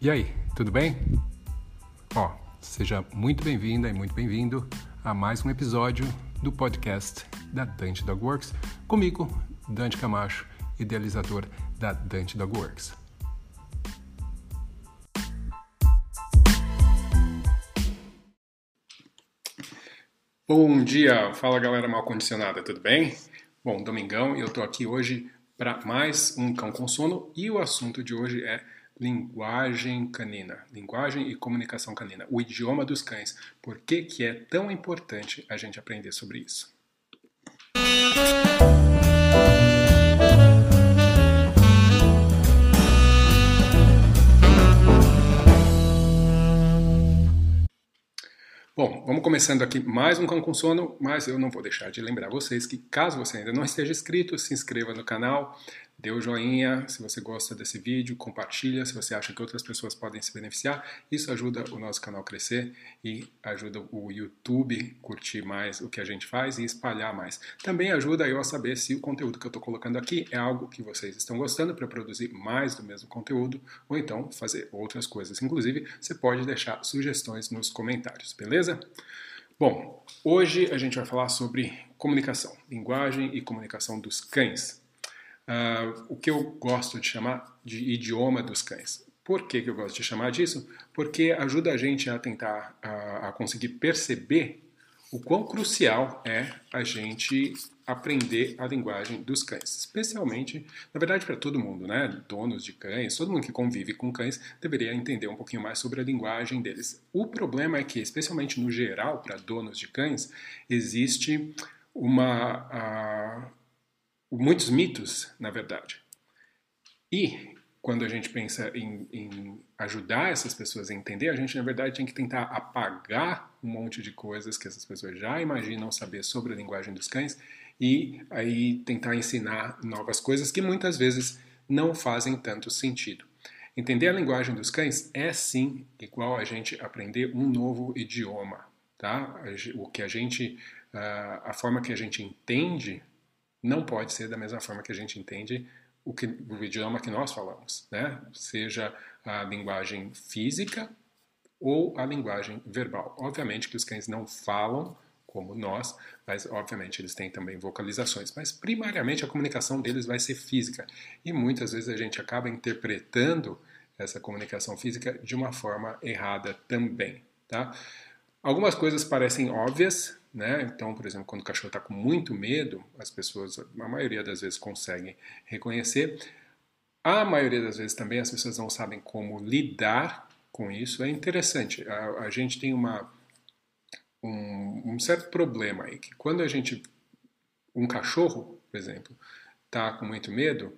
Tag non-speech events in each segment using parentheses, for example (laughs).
E aí, tudo bem? Ó, seja muito bem-vinda e muito bem-vindo a mais um episódio do podcast da Dante Dog Works, comigo, Dante Camacho, idealizador da Dante Dog Works. Bom dia, fala galera mal condicionada, tudo bem? Bom, domingão eu tô aqui hoje para mais um cão com sono e o assunto de hoje é linguagem canina, linguagem e comunicação canina, o idioma dos cães. Por que, que é tão importante a gente aprender sobre isso? Bom, vamos começando aqui mais um Cão com Sono, mas eu não vou deixar de lembrar vocês que caso você ainda não esteja inscrito, se inscreva no canal, dê o joinha se você gosta desse vídeo, compartilha se você acha que outras pessoas podem se beneficiar. Isso ajuda o nosso canal a crescer e ajuda o YouTube a curtir mais o que a gente faz e espalhar mais. Também ajuda eu a saber se o conteúdo que eu estou colocando aqui é algo que vocês estão gostando para produzir mais do mesmo conteúdo ou então fazer outras coisas. Inclusive, você pode deixar sugestões nos comentários, beleza? Bom, hoje a gente vai falar sobre comunicação, linguagem e comunicação dos cães uh, o que eu gosto de chamar de idioma dos cães. Por que, que eu gosto de chamar disso? Porque ajuda a gente a tentar a, a conseguir perceber o quão crucial é a gente aprender a linguagem dos cães, especialmente, na verdade, para todo mundo, né? Donos de cães, todo mundo que convive com cães deveria entender um pouquinho mais sobre a linguagem deles. O problema é que, especialmente no geral, para donos de cães, existe uma, muitos mitos, na verdade. E quando a gente pensa em, em, ajudar essas pessoas a entender, a gente na verdade tem que tentar apagar um monte de coisas que essas pessoas já imaginam saber sobre a linguagem dos cães e aí tentar ensinar novas coisas que muitas vezes não fazem tanto sentido. Entender a linguagem dos cães é sim igual a gente aprender um novo idioma, tá? O que a gente, ah, a forma que a gente entende não pode ser da mesma forma que a gente entende o, que, o idioma que nós falamos, né? seja a linguagem física ou a linguagem verbal. Obviamente que os cães não falam como nós, mas obviamente eles têm também vocalizações. Mas primariamente a comunicação deles vai ser física e muitas vezes a gente acaba interpretando essa comunicação física de uma forma errada também. Tá? Algumas coisas parecem óbvias, né? Então, por exemplo, quando o cachorro está com muito medo, as pessoas, a maioria das vezes, conseguem reconhecer. A maioria das vezes também as pessoas não sabem como lidar com isso. É interessante. A, a gente tem uma, um, um, certo problema aí, que quando a gente, um cachorro, por exemplo, está com muito medo,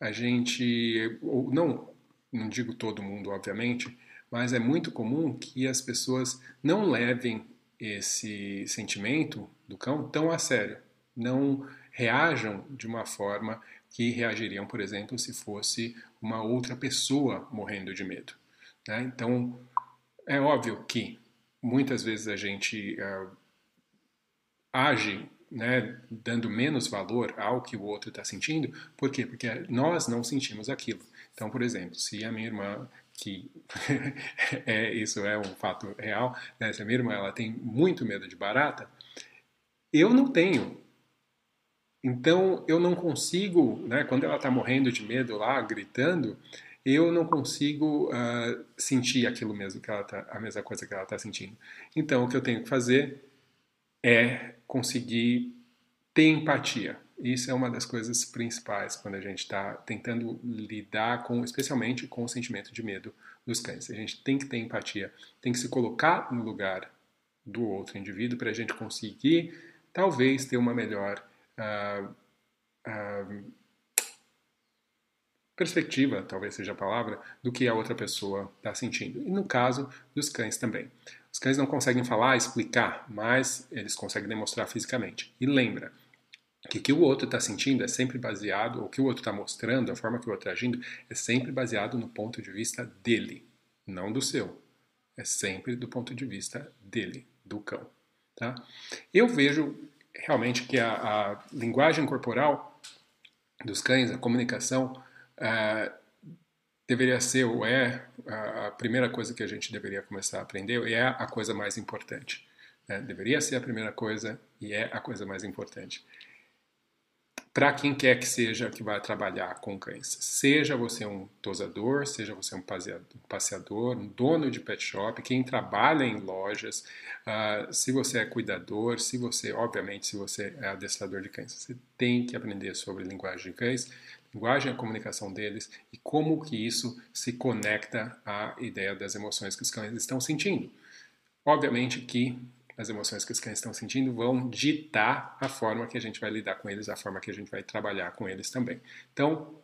a gente, ou não, não digo todo mundo, obviamente, mas é muito comum que as pessoas não levem esse sentimento do cão tão a sério. Não reajam de uma forma que reagiriam, por exemplo, se fosse uma outra pessoa morrendo de medo. Né? Então, é óbvio que muitas vezes a gente uh, age né, dando menos valor ao que o outro está sentindo. Por quê? Porque nós não sentimos aquilo. Então, por exemplo, se a minha irmã que (laughs) é, isso é um fato real, né? Se a minha irmã ela tem muito medo de barata, eu não tenho. Então eu não consigo, né? Quando ela está morrendo de medo lá, gritando, eu não consigo uh, sentir aquilo mesmo que ela tá, a mesma coisa que ela está sentindo. Então o que eu tenho que fazer é conseguir ter empatia. Isso é uma das coisas principais quando a gente está tentando lidar com, especialmente com o sentimento de medo dos cães. A gente tem que ter empatia, tem que se colocar no lugar do outro indivíduo para a gente conseguir, talvez, ter uma melhor uh, uh, perspectiva, talvez seja a palavra, do que a outra pessoa está sentindo. E no caso dos cães também. Os cães não conseguem falar, explicar, mas eles conseguem demonstrar fisicamente. E lembra, o que o outro está sentindo é sempre baseado, o que o outro está mostrando, a forma que o outro está agindo, é sempre baseado no ponto de vista dele, não do seu. É sempre do ponto de vista dele, do cão. Tá? Eu vejo realmente que a, a linguagem corporal dos cães, a comunicação, uh, deveria ser ou é a primeira coisa que a gente deveria começar a aprender e é a coisa mais importante. Né? Deveria ser a primeira coisa e é a coisa mais importante para quem quer que seja que vai trabalhar com cães. Seja você um tosador, seja você um passeador, um dono de pet shop, quem trabalha em lojas, uh, se você é cuidador, se você, obviamente, se você é adestrador de cães, você tem que aprender sobre linguagem de cães, linguagem e a comunicação deles e como que isso se conecta à ideia das emoções que os cães estão sentindo. Obviamente que as emoções que os cães estão sentindo vão ditar a forma que a gente vai lidar com eles, a forma que a gente vai trabalhar com eles também. Então,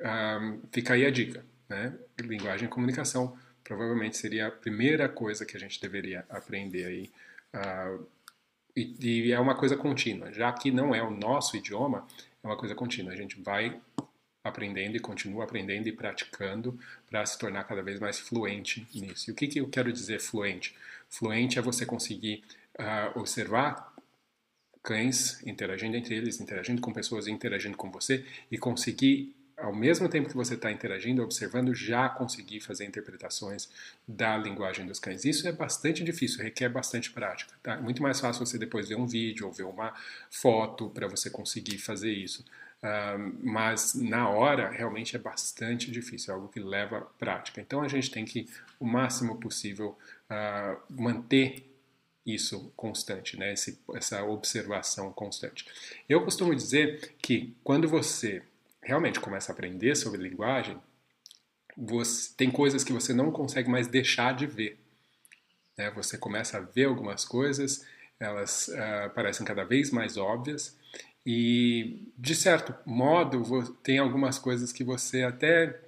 um, fica aí a dica, né? Linguagem e comunicação provavelmente seria a primeira coisa que a gente deveria aprender aí. Uh, e, e, é uma coisa contínua, já que não é o nosso idioma, é uma coisa contínua. A gente vai aprendendo e continua aprendendo e praticando para se tornar cada vez mais fluente nisso. E o que, que eu quero dizer fluente? Fluente é você conseguir uh, observar cães interagindo entre eles, interagindo com pessoas, interagindo com você e conseguir ao mesmo tempo que você está interagindo, observando, já conseguir fazer interpretações da linguagem dos cães. Isso é bastante difícil, requer bastante prática. Tá? Muito mais fácil você depois ver um vídeo ou ver uma foto para você conseguir fazer isso. Uh, mas na hora realmente é bastante difícil, é algo que leva prática. Então a gente tem que, o máximo possível, uh, manter isso constante, né? Esse, essa observação constante. Eu costumo dizer que quando você realmente começa a aprender sobre linguagem, você, tem coisas que você não consegue mais deixar de ver. Né? Você começa a ver algumas coisas, elas uh, parecem cada vez mais óbvias, e de certo modo tem algumas coisas que você até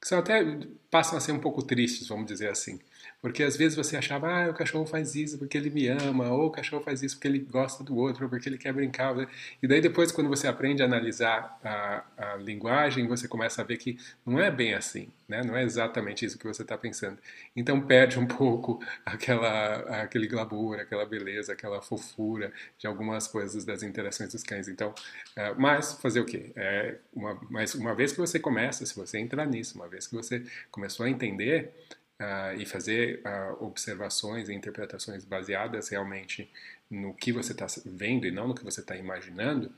que são até passam a ser um pouco tristes, vamos dizer assim. Porque às vezes você achava, ah, o cachorro faz isso porque ele me ama, ou o cachorro faz isso porque ele gosta do outro, ou porque ele quer brincar. Né? E daí depois, quando você aprende a analisar a, a linguagem, você começa a ver que não é bem assim, né? não é exatamente isso que você está pensando. Então perde um (laughs) pouco aquela, aquele glamour, aquela beleza, aquela fofura de algumas coisas das interações dos cães. Então, uh, mas fazer o quê? É uma, mas uma vez que você começa, se você entrar nisso, uma vez que você começou a entender, uh, e fazer uh, observações e interpretações baseadas realmente no que você está vendo e não no que você está imaginando,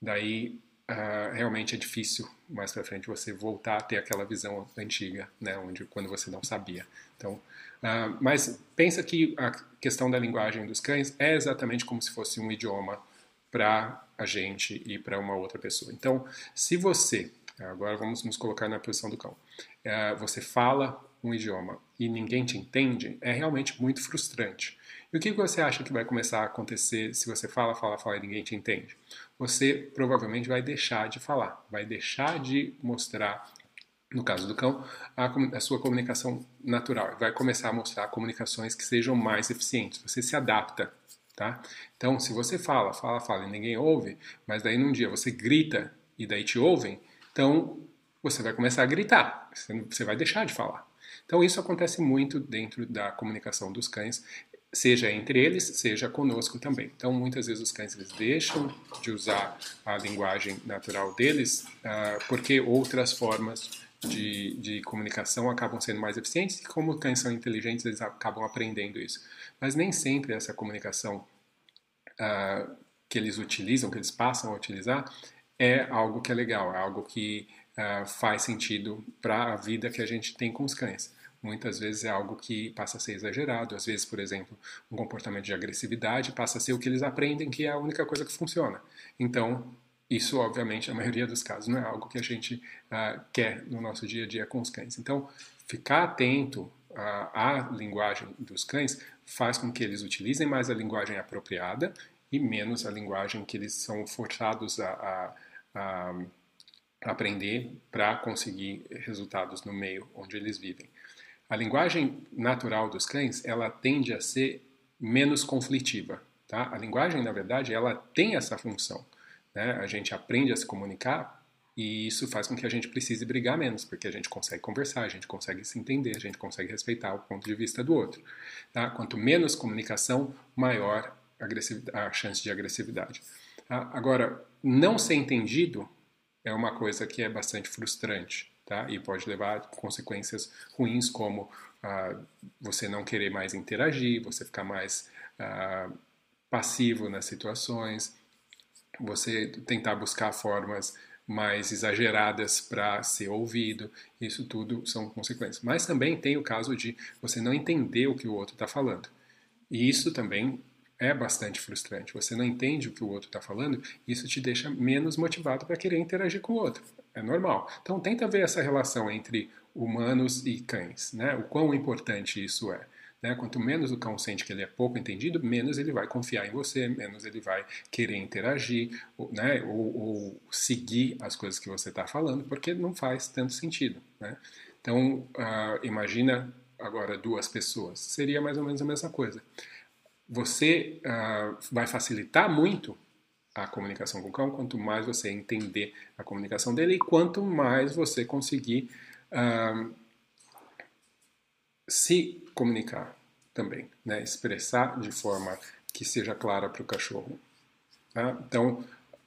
daí uh, realmente é difícil mais para frente você voltar a ter aquela visão antiga, né, onde quando você não sabia. Então, mas pensa que a questão da linguagem dos cães é exatamente como se fosse um idioma para a gente e para uma outra pessoa. Então, se você agora vamos nos colocar na posição do cão, você fala um idioma e ninguém te entende, é realmente muito frustrante. E o que você acha que vai começar a acontecer se você fala, fala, fala e ninguém te entende? Você provavelmente vai deixar de falar, vai deixar de mostrar, no caso do cão, a, a sua comunicação natural, vai começar a mostrar comunicações que sejam mais eficientes. Você se adapta Tá? Então, se você fala, fala, fala e ninguém ouve, mas daí num dia você grita e daí te ouvem, então você vai começar a gritar, você vai deixar de falar. Então isso acontece muito dentro da comunicação dos cães, seja entre eles, seja conosco também. Então muitas vezes os cães eles deixam de usar a linguagem natural deles uh, porque outras formas de, de, comunicação acabam sendo mais eficientes e como cães são inteligentes eles acabam aprendendo isso. Mas nem sempre essa comunicação uh, que eles utilizam, que eles passam a utilizar, é algo que é legal, é algo que uh, faz sentido para a vida que a gente tem com os cães muitas vezes é algo que passa a ser exagerado. Às vezes, por exemplo, um comportamento de agressividade passa a ser o que eles aprendem que é a única coisa que funciona. Então, isso, obviamente, na maioria dos casos, não é algo que a gente uh, quer no nosso dia a dia com os cães. Então, ficar atento uh, à linguagem dos cães faz com que eles utilizem mais a linguagem apropriada e menos a linguagem que eles são forçados a, a, a aprender para conseguir resultados no meio onde eles vivem. A linguagem natural dos cães, ela tende a ser menos conflitiva, tá? A linguagem, na verdade, ela tem essa função, né? A gente aprende a se comunicar e isso faz com que a gente precise brigar menos, porque a gente consegue conversar, a gente consegue se entender, a gente consegue respeitar o ponto de vista do outro, tá? Quanto menos comunicação, maior a chance de agressividade. Tá? Agora, não ser entendido é uma coisa que é bastante frustrante, tá? E pode levar a consequências ruins como ah, você não querer mais interagir, você ficar mais ah, passivo nas situações, você tentar buscar formas mais exageradas para ser ouvido, isso tudo são consequências. Mas também tem o caso de você não entender o que o outro está falando. E isso também é bastante frustrante. Você não entende o que o outro está falando, isso te deixa menos motivado para querer interagir com o outro. É normal. Então tenta ver essa relação entre humanos e cães, né? O quão importante isso é. Né? Quanto menos o cão sente que ele é pouco entendido, menos ele vai confiar em você, menos ele vai querer interagir né? ou, ou seguir as coisas que você está falando, porque não faz tanto sentido. Né? Então, uh, imagina agora duas pessoas, seria mais ou menos a mesma coisa. Você uh, vai facilitar muito a comunicação com o cão quanto mais você entender a comunicação dele e quanto mais você conseguir uh, se comunicar também, né? expressar de forma que seja clara para o cachorro. Tá? Então,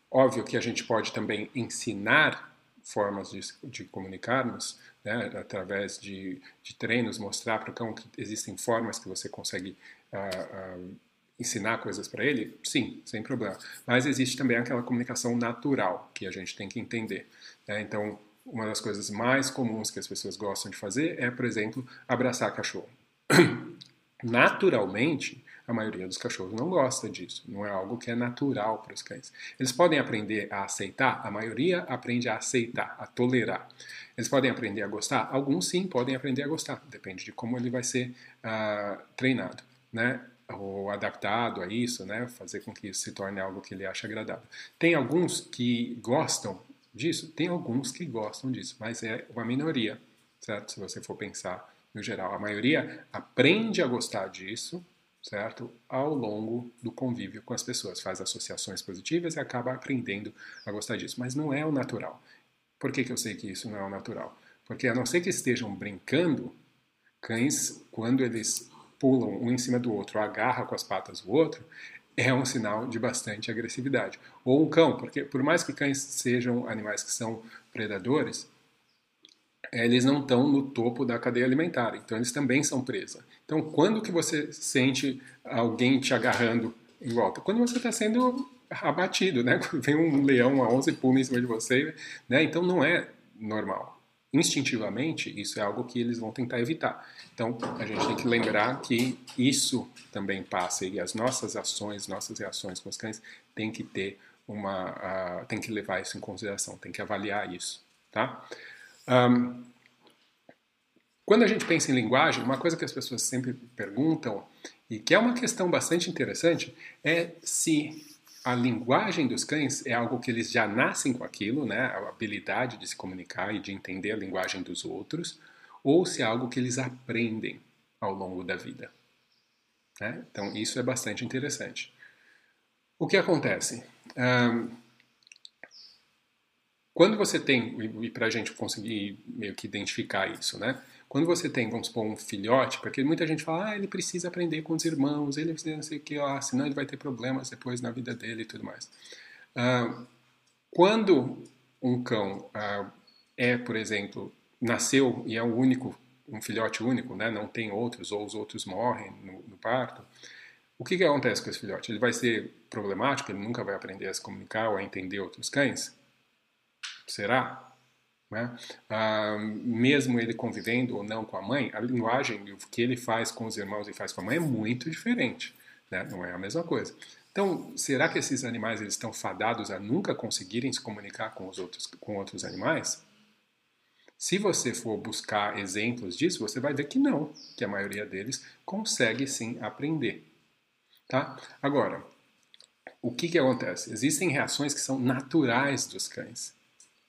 óbvio que a gente pode também ensinar formas de, de comunicarmos, né? através de, de, treinos, mostrar para o cão que existem formas que você consegue uh, uh, ensinar coisas para ele, sim, sem problema. Mas existe também aquela comunicação natural que a gente tem que entender. Né? Então, uma das coisas mais comuns que as pessoas gostam de fazer é, por exemplo, abraçar cachorro. (clears throat) Naturalmente, a maioria dos cachorros não gosta disso, não é algo que é natural para os cães. Eles podem aprender a aceitar, a maioria aprende a aceitar, a tolerar. Eles podem aprender a gostar? Alguns sim podem aprender a gostar, depende de como ele vai ser uh, treinado, né? Ou adaptado a isso, né? fazer com que isso se torne algo que ele acha agradável. Tem alguns que gostam disso? Tem alguns que gostam disso, mas é uma minoria, certo? Se você for pensar no geral. A maioria aprende a gostar disso, certo? Ao longo do convívio com as pessoas. Faz associações positivas e acaba aprendendo a gostar disso. Mas não é o natural. Por que, que eu sei que isso não é o natural? Porque a não ser que estejam brincando, cães, quando eles pulam um em cima do outro, agarra com as patas o outro, é um sinal de bastante agressividade. Ou um cão, porque por mais que cães sejam animais que são predadores, eles não estão no topo da cadeia alimentar, então eles também são presa. Então, quando que você sente alguém te agarrando em volta? Quando você está sendo abatido, né? (laughs) Vem um leão a 11 pulos em cima de você, né? Então não é normal. Instintivamente, isso é algo que eles vão tentar evitar. Então, a gente tem que lembrar que isso também passa e as nossas ações, nossas reações com os cães tem que ter uma, uh, tem que levar isso em consideração, tem que avaliar isso, tá? Um, quando a gente pensa em linguagem, uma coisa que as pessoas sempre perguntam, e que é uma questão bastante interessante, é se a linguagem dos cães é algo que eles já nascem com aquilo, né, a habilidade de se comunicar e de entender a linguagem dos outros, ou se é algo que eles aprendem ao longo da vida. Né? Então, isso é bastante interessante. O que acontece? Um, quando você tem, e para a gente conseguir meio que identificar isso, né? Quando você tem, vamos supor, um filhote, porque muita gente fala, ah, ele precisa aprender com os irmãos, ele precisa não sei o que, ah, senão ele vai ter problemas depois na vida dele e tudo mais. Ah, quando um cão ah, é, por exemplo, nasceu e é o único, um filhote único, né? Não tem outros, ou os outros morrem no, no parto, o que, que acontece com esse filhote? Ele vai ser problemático, ele nunca vai aprender a se comunicar ou a entender outros cães? Será? Né? Ah, mesmo ele convivendo ou não com a mãe, a linguagem, que ele faz com os irmãos e faz com a mãe é muito diferente. Né? Não é a mesma coisa. Então, será que esses animais eles estão fadados a nunca conseguirem se comunicar com os outros, com outros animais? Se você for buscar exemplos disso, você vai ver que não, que a maioria deles consegue sim aprender. Tá? Agora, o que, que acontece? Existem reações que são naturais dos cães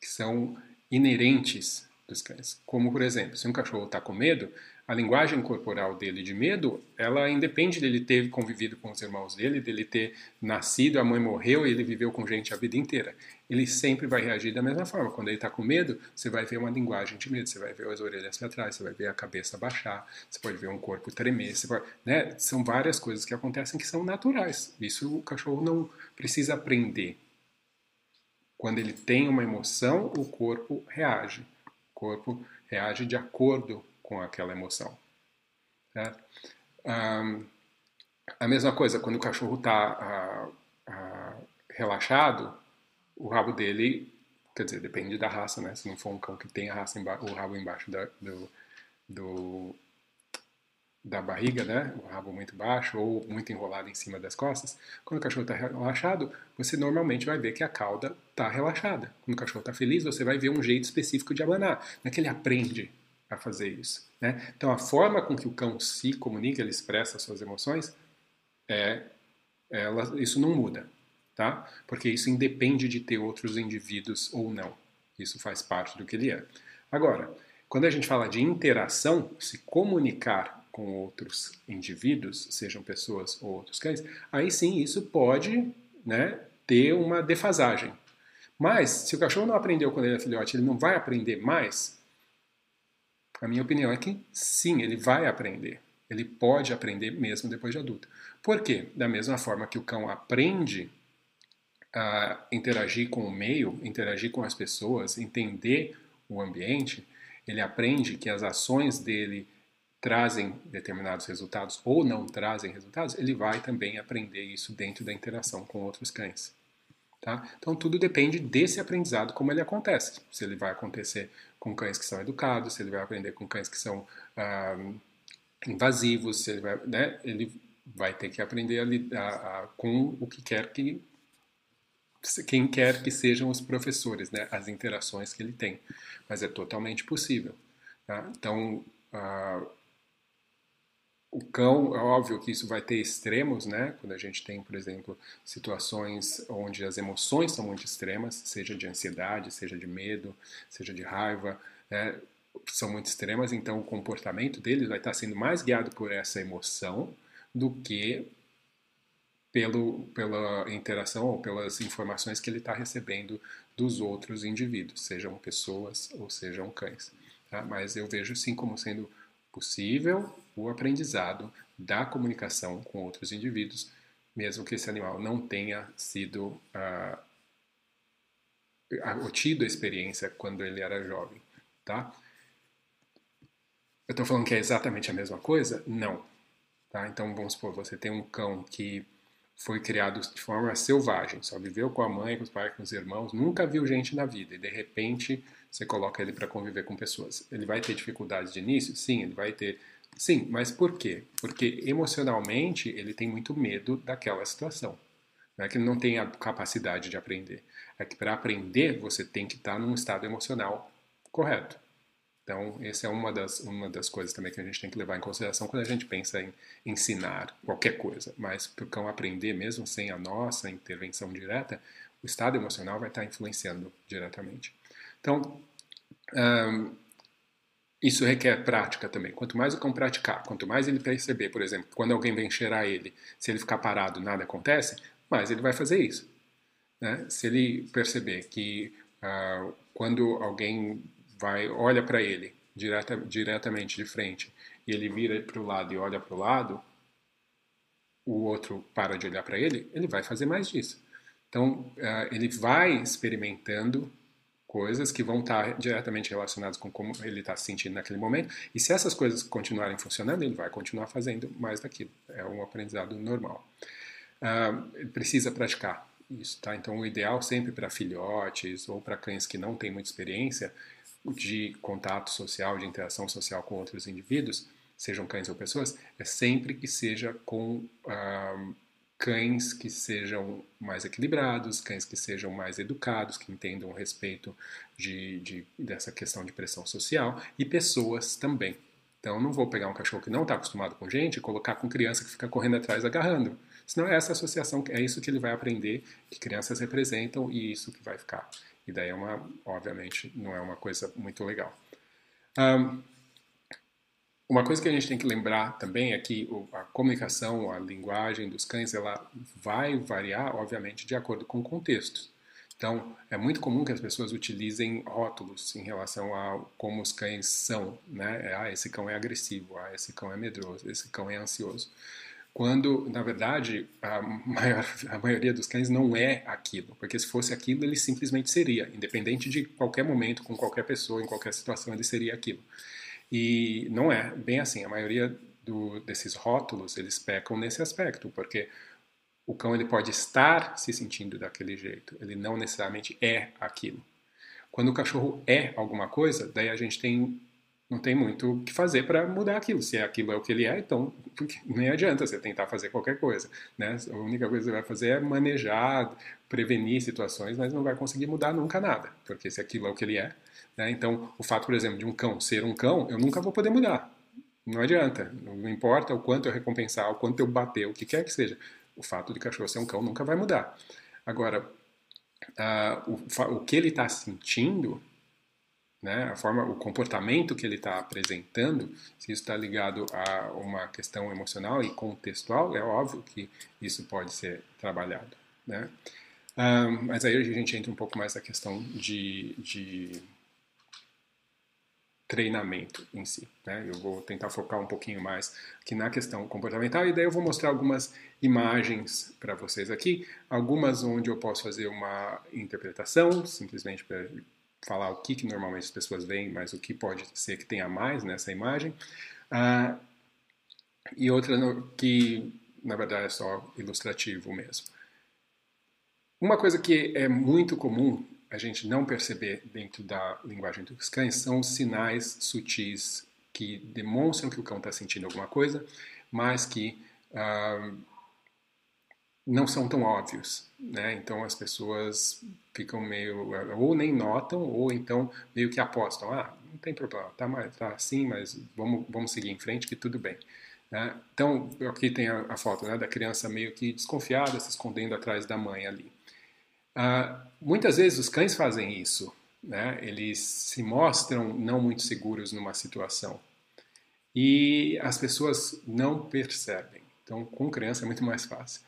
que são inerentes dos cães. Como, por exemplo, se um cachorro está com medo, a linguagem corporal dele de medo, ela independe dele ter convivido com os irmãos dele, dele ter nascido, a mãe morreu e ele viveu com gente a vida inteira. Ele sempre vai reagir da mesma forma. Quando ele está com medo, você vai ver uma linguagem de medo, você vai ver as orelhas para trás, você vai ver a cabeça baixar, você pode ver um corpo tremer, pode, né? São várias coisas que acontecem que são naturais. Isso o cachorro não precisa aprender. Quando ele tem uma emoção, o corpo reage. corpo reage de acordo com aquela emoção. Né? Um, a mesma coisa, quando o cachorro está relaxado, o rabo dele, quer dizer, depende da raça, né? Se não for um cão que tem a raça o rabo embaixo da, do, do, da barriga, né? O rabo muito baixo ou muito enrolado em cima das costas. Quando o cachorro está relaxado, você normalmente vai ver que a cauda está relaxada. Quando o cachorro está feliz, você vai ver um jeito específico de abanar. Não é que ele aprende a fazer isso. Né? Então, a forma com que o cão se comunica, ele expressa suas emoções, é, ela, isso não muda, tá? Porque isso independe de ter outros indivíduos ou não. Isso faz parte do que ele é. Agora, quando a gente fala de interação, se comunicar com outros indivíduos, sejam pessoas ou outros cães, aí sim isso pode né, ter uma defasagem. Mas, se o cachorro não aprendeu quando ele é filhote, ele não vai aprender mais? A minha opinião é que sim, ele vai aprender. Ele pode aprender mesmo depois de adulto. Por quê? Da mesma forma que o cão aprende a interagir com o meio, interagir com as pessoas, entender o ambiente, ele aprende que as ações dele trazem determinados resultados ou não trazem resultados, ele vai também aprender isso dentro da interação com outros cães. Tá? Então tudo depende desse aprendizado, como ele acontece. Se ele vai acontecer com cães que são educados, se ele vai aprender com cães que são ah, invasivos, se ele vai, né, ele vai ter que aprender a lidar com o que quer que quem quer que sejam os professores, né, as interações que ele tem, mas é totalmente possível. Tá? Então uh, o cão, é óbvio que isso vai ter extremos, né? Quando a gente tem, por exemplo, situações onde as emoções são muito extremas, seja de ansiedade, seja de medo, seja de raiva, né? são muito extremas, então o comportamento deles vai estar sendo mais guiado por essa emoção do que pelo, pela interação ou pelas informações que ele está recebendo dos outros indivíduos, sejam pessoas ou sejam cães. Tá? Mas eu vejo sim como sendo possível o aprendizado da comunicação com outros indivíduos, mesmo que esse animal não tenha sido uh, tido a experiência quando ele era jovem, tá? Eu estou falando que é exatamente a mesma coisa? Não. Tá? Então, vamos supor, você tem um cão que foi criado de forma selvagem, só viveu com a mãe, com os pais, com os irmãos, nunca viu gente na vida e de repente você coloca ele para conviver com pessoas. Ele vai ter dificuldades de início? Sim, ele vai ter. Sim, mas por quê? Porque emocionalmente ele tem muito medo daquela situação. Não é que ele não tem a capacidade de aprender. É que para aprender você tem que estar num estado emocional correto. Então, essa é uma das, uma das coisas também que a gente tem que levar em consideração quando a gente pensa em ensinar qualquer coisa. Mas para o cão aprender, mesmo sem a nossa intervenção direta, o estado emocional vai estar influenciando diretamente. Então, um, isso requer prática também. Quanto mais o cão praticar, quanto mais ele perceber, por exemplo, quando alguém vem cheirar ele, se ele ficar parado, nada acontece, mais ele vai fazer isso. Né? Se ele perceber que uh, quando alguém vai olha para ele direta, diretamente de frente e ele vira para o lado e olha para o lado, o outro para de olhar para ele, ele vai fazer mais disso. Então, uh, ele vai experimentando coisas que vão estar diretamente relacionadas com como ele está se sentindo naquele momento. E se essas coisas continuarem funcionando, ele vai continuar fazendo mais daquilo. É um aprendizado normal. Ele precisa praticar isso, tá? Então, o ideal sempre para filhotes ou para cães que não têm muita experiência de contato social, de interação social com outros indivíduos, sejam cães ou pessoas, é sempre que seja com ah, cães que sejam mais equilibrados, cães que sejam mais educados, que entendam o respeito de, de, dessa questão de pressão social e pessoas também. Então, não vou pegar um cachorro que não está acostumado com gente e colocar com criança que fica correndo atrás agarrando. Senão essa associação, é isso que ele vai aprender, que crianças representam e isso que vai ficar. E daí é uma, obviamente, não é uma coisa muito legal. Um, uma coisa que a gente tem que lembrar também é que a comunicação, a linguagem dos cães, ela vai variar, obviamente, de acordo com o contexto. Então, é muito comum que as pessoas utilizem rótulos em relação a como os cães são, né? Ah, esse cão é agressivo, ah, esse cão é medroso, esse cão é ansioso. Quando, na verdade, a, maior, a maioria dos cães não é aquilo, porque se fosse aquilo, ele simplesmente seria, independente de qualquer momento, com qualquer pessoa, em qualquer situação, ele seria aquilo. E não é bem assim, a maioria do, desses rótulos, eles pecam nesse aspecto, porque o cão ele pode estar se sentindo daquele jeito, ele não necessariamente é aquilo. Quando o cachorro é alguma coisa, daí a gente tem não tem muito o que fazer para mudar aquilo. Se aquilo é o que ele é, então nem adianta você tentar fazer qualquer coisa. Né? A única coisa que você vai fazer é manejar, prevenir situações, mas não vai conseguir mudar nunca nada, porque se aquilo é o que ele é. Né? Então, o fato, por exemplo, de um cão ser um cão, eu nunca vou poder mudar. Não adianta. Não importa o quanto eu recompensar, o quanto eu bater, o que quer que seja. O fato de cachorro ser um cão nunca vai mudar. Agora, uh, o, o que ele está sentindo né, a forma, o comportamento que ele está apresentando, se isso está ligado a uma questão emocional e contextual, é óbvio que isso pode ser trabalhado, né? Um, mas aí a gente entra um pouco mais na questão de, de treinamento em si. Né? Eu vou tentar focar um pouquinho mais aqui na questão comportamental e daí eu vou mostrar algumas imagens para vocês aqui, algumas onde eu posso fazer uma interpretação, simplesmente para falar o que, que normalmente as pessoas veem, mas o que pode ser que tenha mais nessa imagem. Uh, e outra no, que, na verdade, é só ilustrativo mesmo. Uma coisa que é muito comum a gente não perceber dentro da linguagem dos cães são sinais sutis que demonstram que o cão está sentindo alguma coisa, mas que uh, não são tão óbvios, né? Então as pessoas ficam meio ou nem notam ou então meio que apostam, ah, não tem problema, tá, tá assim, mas vamos vamos seguir em frente que tudo bem. Né? Então aqui tem a, a foto né, da criança meio que desconfiada, se escondendo atrás da mãe ali. Ah, muitas vezes os cães fazem isso, né? Eles se mostram não muito seguros numa situação e as pessoas não percebem. Então com criança é muito mais fácil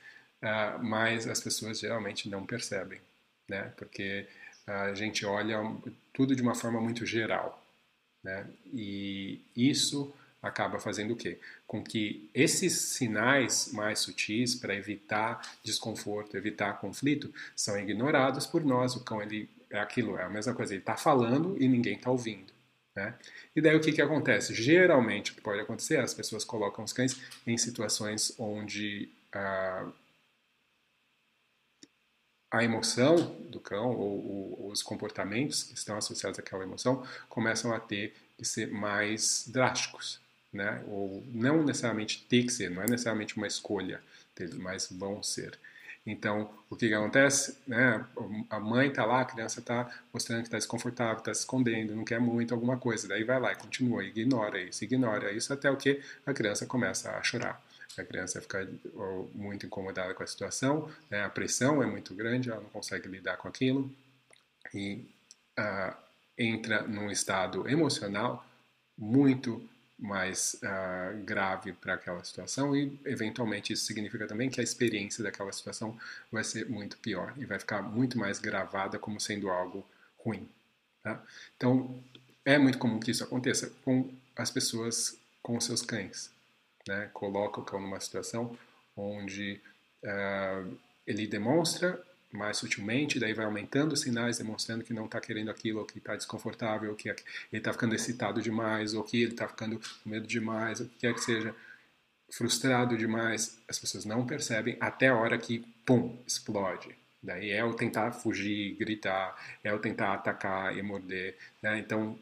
uh, mas as pessoas geralmente não percebem, né? Porque a gente olha tudo de uma forma muito geral, né? E isso acaba fazendo o quê? Com que esses sinais mais sutis para evitar desconforto, evitar conflito, são ignorados por nós. O cão ele é aquilo, é a mesma coisa. Ele está falando e ninguém está ouvindo. Né? E daí o que, que acontece? Geralmente o que pode acontecer, as pessoas colocam os cães em situações onde ah, a emoção do cão ou, ou, os comportamentos que estão associados àquela emoção começam a ter que ser mais drásticos, né? Ou não necessariamente ter que ser, não é necessariamente uma escolha deles, mas vão ser. Então, o que, que acontece? Né? A mãe está lá, a criança está mostrando que está desconfortável, está se escondendo, não quer muito alguma coisa. Daí vai lá e continua, ignora isso, ignora isso, até o que a criança começa a chorar a criança fica muito incomodada com a situação, né? a pressão é muito grande, ela não consegue lidar com aquilo e uh, entra num estado emocional muito mais uh, grave para aquela situação e eventualmente isso significa também que a experiência daquela situação vai ser muito pior e vai ficar muito mais gravada como sendo algo ruim. Tá? Então é muito comum que isso aconteça com as pessoas com seus cães né, coloca o cão numa situação onde uh, ele demonstra mais sutilmente, daí vai aumentando os sinais, demonstrando que não está querendo aquilo, ou que está desconfortável, ou que ele está ficando excitado demais, ou que ele está ficando com medo demais, o que quer que seja, frustrado demais. As pessoas não percebem até a hora que, pum, explode. Daí é o tentar fugir, gritar, é o tentar atacar e morder. Né? Então,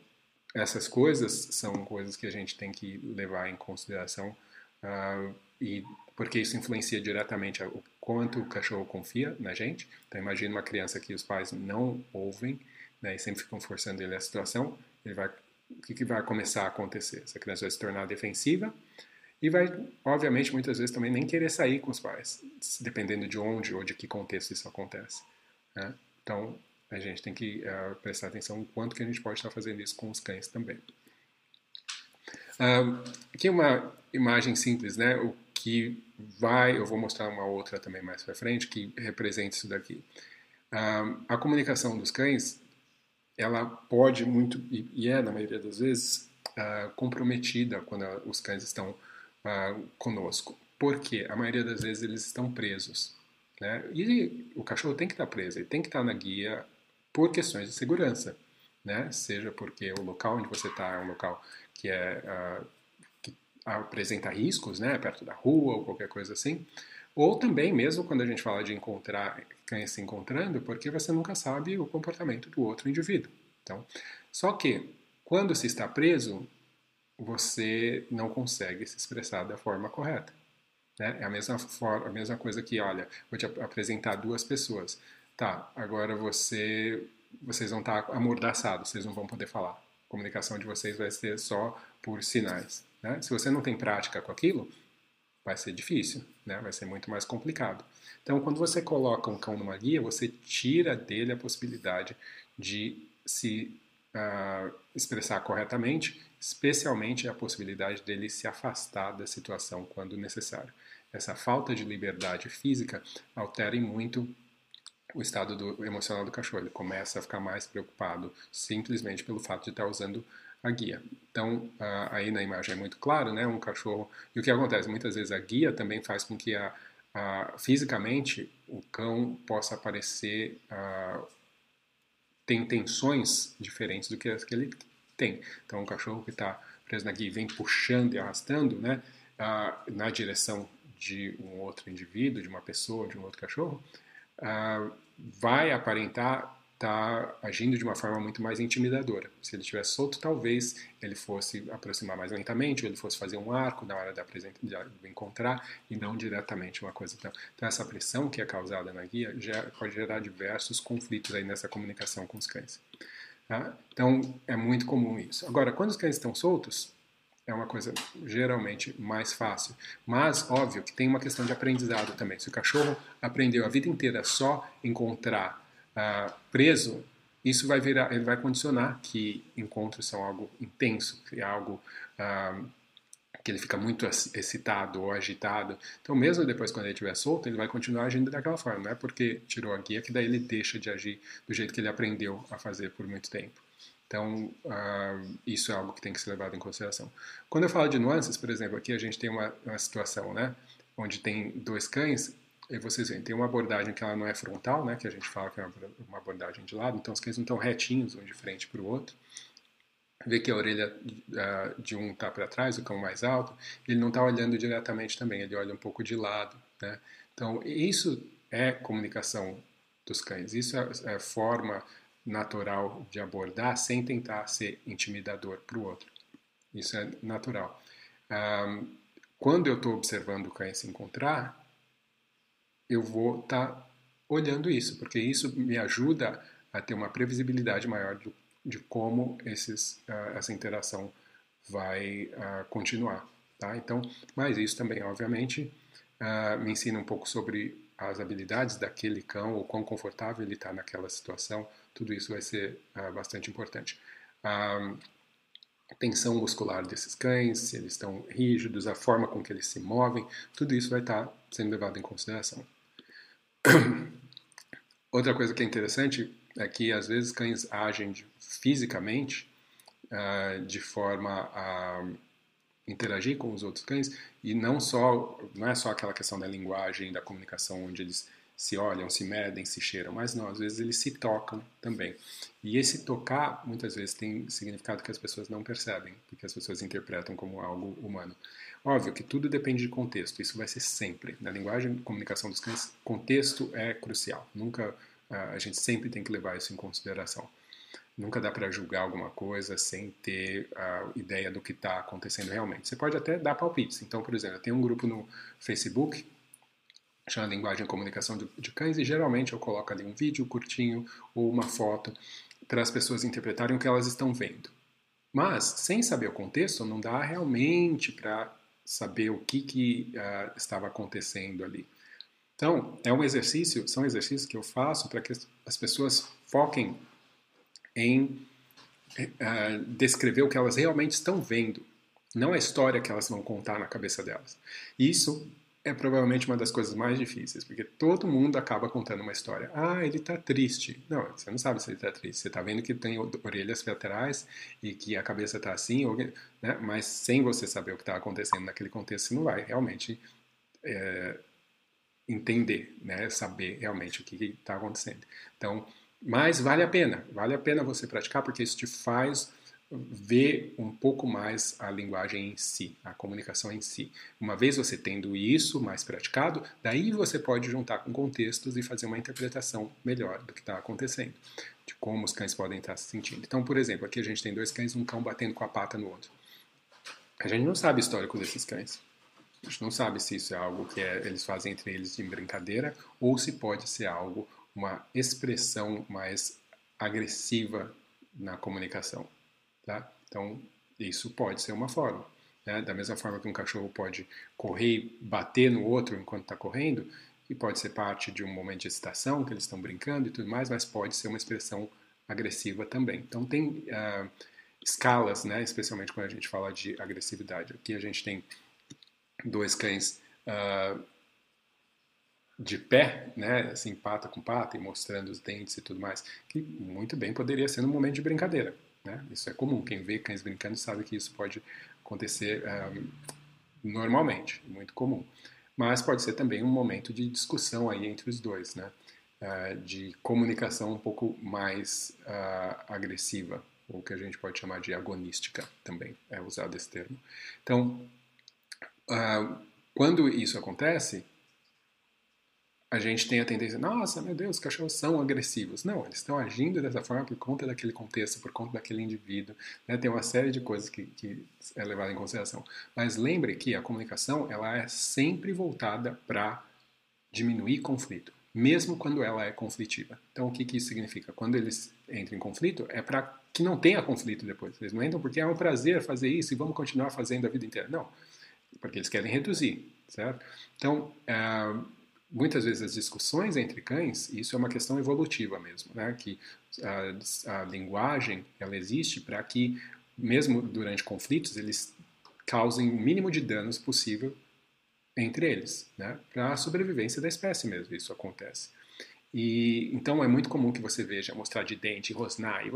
essas coisas são coisas que a gente tem que levar em consideração Uh, e porque isso influencia diretamente o quanto o cachorro confia na gente. Então imagine uma criança que os pais não ouvem, né, e sempre ficam forçando ele a situação, ele vai, o que, que vai começar a acontecer? Essa criança vai se tornar defensiva e vai, obviamente, muitas vezes também nem querer sair com os pais, dependendo de onde ou de que contexto isso acontece. Né? Então a gente tem que uh, prestar atenção no quanto que a gente pode estar fazendo isso com os cães também. Aqui uma imagem simples, né? O que vai, eu vou mostrar uma outra também mais para frente que representa isso daqui. Uh, a comunicação dos cães, ela pode muito e é na maioria das vezes uh, comprometida quando os cães estão conosco. porque a maioria das vezes eles estão presos. Né? E o cachorro tem que estar preso, ele tem que estar na guia por questões de segurança. Né? Seja porque o local onde você está é um local que, é, uh, que apresenta riscos, né? perto da rua ou qualquer coisa assim. Ou também, mesmo quando a gente fala de encontrar cães se encontrando, porque você nunca sabe o comportamento do outro indivíduo. Então, só que quando se está preso, você não consegue se expressar da forma correta. Né? É a mesma, forma, a mesma coisa que, olha, vou te apresentar duas pessoas. Tá, agora você, vocês vão estar amordaçados, vocês não vão poder falar. A comunicação de vocês vai ser só por sinais. Né? Se você não tem prática com aquilo, vai ser difícil, né? vai ser muito mais complicado. Então, quando você coloca um cão numa guia, você tira dele a possibilidade de se uh, expressar corretamente, especialmente a possibilidade dele se afastar da situação quando necessário. Essa falta de liberdade física altera muito o estado do, emocional do cachorro. Ele começa a ficar mais preocupado simplesmente pelo fato de estar usando a guia. Então, aí na imagem é muito claro, né? Um cachorro. E o que acontece? Muitas vezes a guia também faz com que a, a fisicamente o cão possa aparecer. Tem tensões diferentes do que as que ele tem. Então, um cachorro que está preso na guia e vem puxando e arrastando, né? Na direção de um outro indivíduo, de uma pessoa, de um outro cachorro, vai aparentar está agindo de uma forma muito mais intimidadora. Se ele estivesse solto, talvez ele fosse aproximar mais lentamente, ou ele fosse fazer um arco na hora de, de encontrar, e não diretamente uma coisa. Então, então, essa pressão que é causada na guia já pode gerar diversos conflitos aí nessa comunicação com os cães. Tá? Então, é muito comum isso. Agora, quando os cães estão soltos, é uma coisa geralmente mais fácil. Mas, óbvio, que tem uma questão de aprendizado também. Se o cachorro aprendeu a vida inteira só encontrar uh, preso, isso vai virar, ele vai condicionar que encontros são algo intenso, que é algo uh, que ele fica muito excitado ou agitado. Então, mesmo depois quando ele estiver solto, ele vai continuar agindo daquela forma. Não é porque tirou a guia que daí ele deixa de agir do jeito que ele aprendeu a fazer por muito tempo. Então, uh, isso é algo que tem que ser levado em consideração. Quando eu falo de nuances, por exemplo, aqui a gente tem uma, uma situação, né, onde tem dois cães e vocês veem, tem uma abordagem que ela não é frontal, né, que a gente fala que é uma abordagem de lado, então os cães não estão retinhos, um de frente para o outro. Vê que a orelha uh, de um está para trás, o cão mais alto, ele não está olhando diretamente também, ele olha um pouco de lado. Né? Então, isso é comunicação dos cães, isso é, é forma natural de abordar sem tentar ser intimidador para o outro. Isso é natural. Um, quando eu estou observando o cão se encontrar, eu vou estar tá olhando isso, porque isso me ajuda a ter uma previsibilidade maior de, de como esses, uh, essa interação vai uh, continuar. Tá? Então, mas isso também, obviamente, uh, me ensina um pouco sobre as habilidades daquele cão, ou quão confortável ele está naquela situação. Tudo isso vai ser bastante importante. A tensão muscular desses cães, se eles estão rígidos, a forma com que eles se movem, tudo isso vai estar tá sendo levado em consideração. (clears throat) Outra coisa que é interessante é que às vezes cães agem fisicamente uh, de forma a interagir com os outros cães e não só não é só aquela questão da linguagem da comunicação onde eles se olham, se medem, se cheiram, mas não, às vezes eles se tocam também. E esse tocar muitas vezes tem significado que as pessoas não percebem, porque as pessoas interpretam como algo humano. Óbvio que tudo depende de contexto, isso vai ser sempre. Na linguagem comunicação dos cães, contexto é crucial. Nunca a gente sempre tem que levar isso em consideração. Nunca dá para julgar alguma coisa sem ter a ideia do que está acontecendo realmente. Você pode até dar palpites. Então, por exemplo, tem um grupo no Facebook chama Linguagem e Comunicação de, de Cães e geralmente eu coloco ali um vídeo curtinho ou uma foto para as pessoas interpretarem o que elas estão vendo. Mas, sem saber o contexto, não dá realmente para saber o que, que uh, estava acontecendo ali. Então, é um exercício, são exercícios que eu faço para que as pessoas foquem em uh, descrever o que elas realmente estão vendo, não a história que elas vão contar na cabeça delas. Isso é provavelmente uma das coisas mais difíceis, porque todo mundo acaba contando uma história. Ah, ele está triste. Não, você não sabe se ele está triste. Você está vendo que tem orelhas laterais e que a cabeça está assim, ou, né? mas sem você saber o que está acontecendo naquele contexto, você não vai realmente é, entender, né, saber realmente o que está acontecendo. Então, mas vale a pena, vale a pena você praticar porque isso te faz ver um pouco mais a linguagem em si, a comunicação em si. Uma vez você tendo isso mais praticado, daí você pode juntar com contextos e fazer uma interpretação melhor do que está acontecendo, de como os cães podem estar se sentindo. Então, por exemplo, aqui a gente tem dois cães, um cão batendo com a pata no outro. A gente não sabe o histórico desses cães. A gente não sabe se isso é algo que é, eles fazem entre eles de brincadeira ou se pode ser algo, uma expressão mais agressiva na comunicação. Tá? Então, isso pode ser uma forma. Né? Da mesma forma que um cachorro pode correr e bater no outro enquanto está correndo, e pode ser parte de um momento de excitação, que eles estão brincando e tudo mais, mas pode ser uma expressão agressiva também. Então, tem uh, escalas, né? especialmente quando a gente fala de agressividade. Aqui a gente tem dois cães uh, de pé, né, assim, pata com pata, e mostrando os dentes e tudo mais, que muito bem poderia ser num momento de brincadeira. Né? Isso é comum. Quem vê cães brincando sabe que isso pode acontecer um, normalmente, muito comum. Mas pode ser também um momento de discussão aí entre os dois, né? Uh, de comunicação um pouco mais uh, agressiva, ou que a gente pode chamar de agonística também, é usado esse termo. Então, uh, quando isso acontece, a gente tem a tendência, nossa, meu Deus, os cachorros são agressivos. Não, eles estão agindo dessa forma por conta daquele contexto, por conta daquele indivíduo. Né? Tem uma série de coisas que, que é levada em consideração. Mas lembre que a comunicação ela é sempre voltada para diminuir conflito, mesmo quando ela é conflitiva. Então, o que, que isso significa? Quando eles entram em conflito, é para que não tenha conflito depois. Eles não entram porque é um prazer fazer isso e vamos continuar fazendo a vida inteira. Não, porque eles querem reduzir, certo? Então, uh, muitas vezes as discussões entre cães, isso é uma questão evolutiva mesmo, né? que a, a linguagem ela existe para que, mesmo durante conflitos, eles causem o mínimo de danos possível entre eles, né? para a sobrevivência da espécie mesmo, isso acontece. E então é muito comum que você veja mostrar de dente, rosnar e,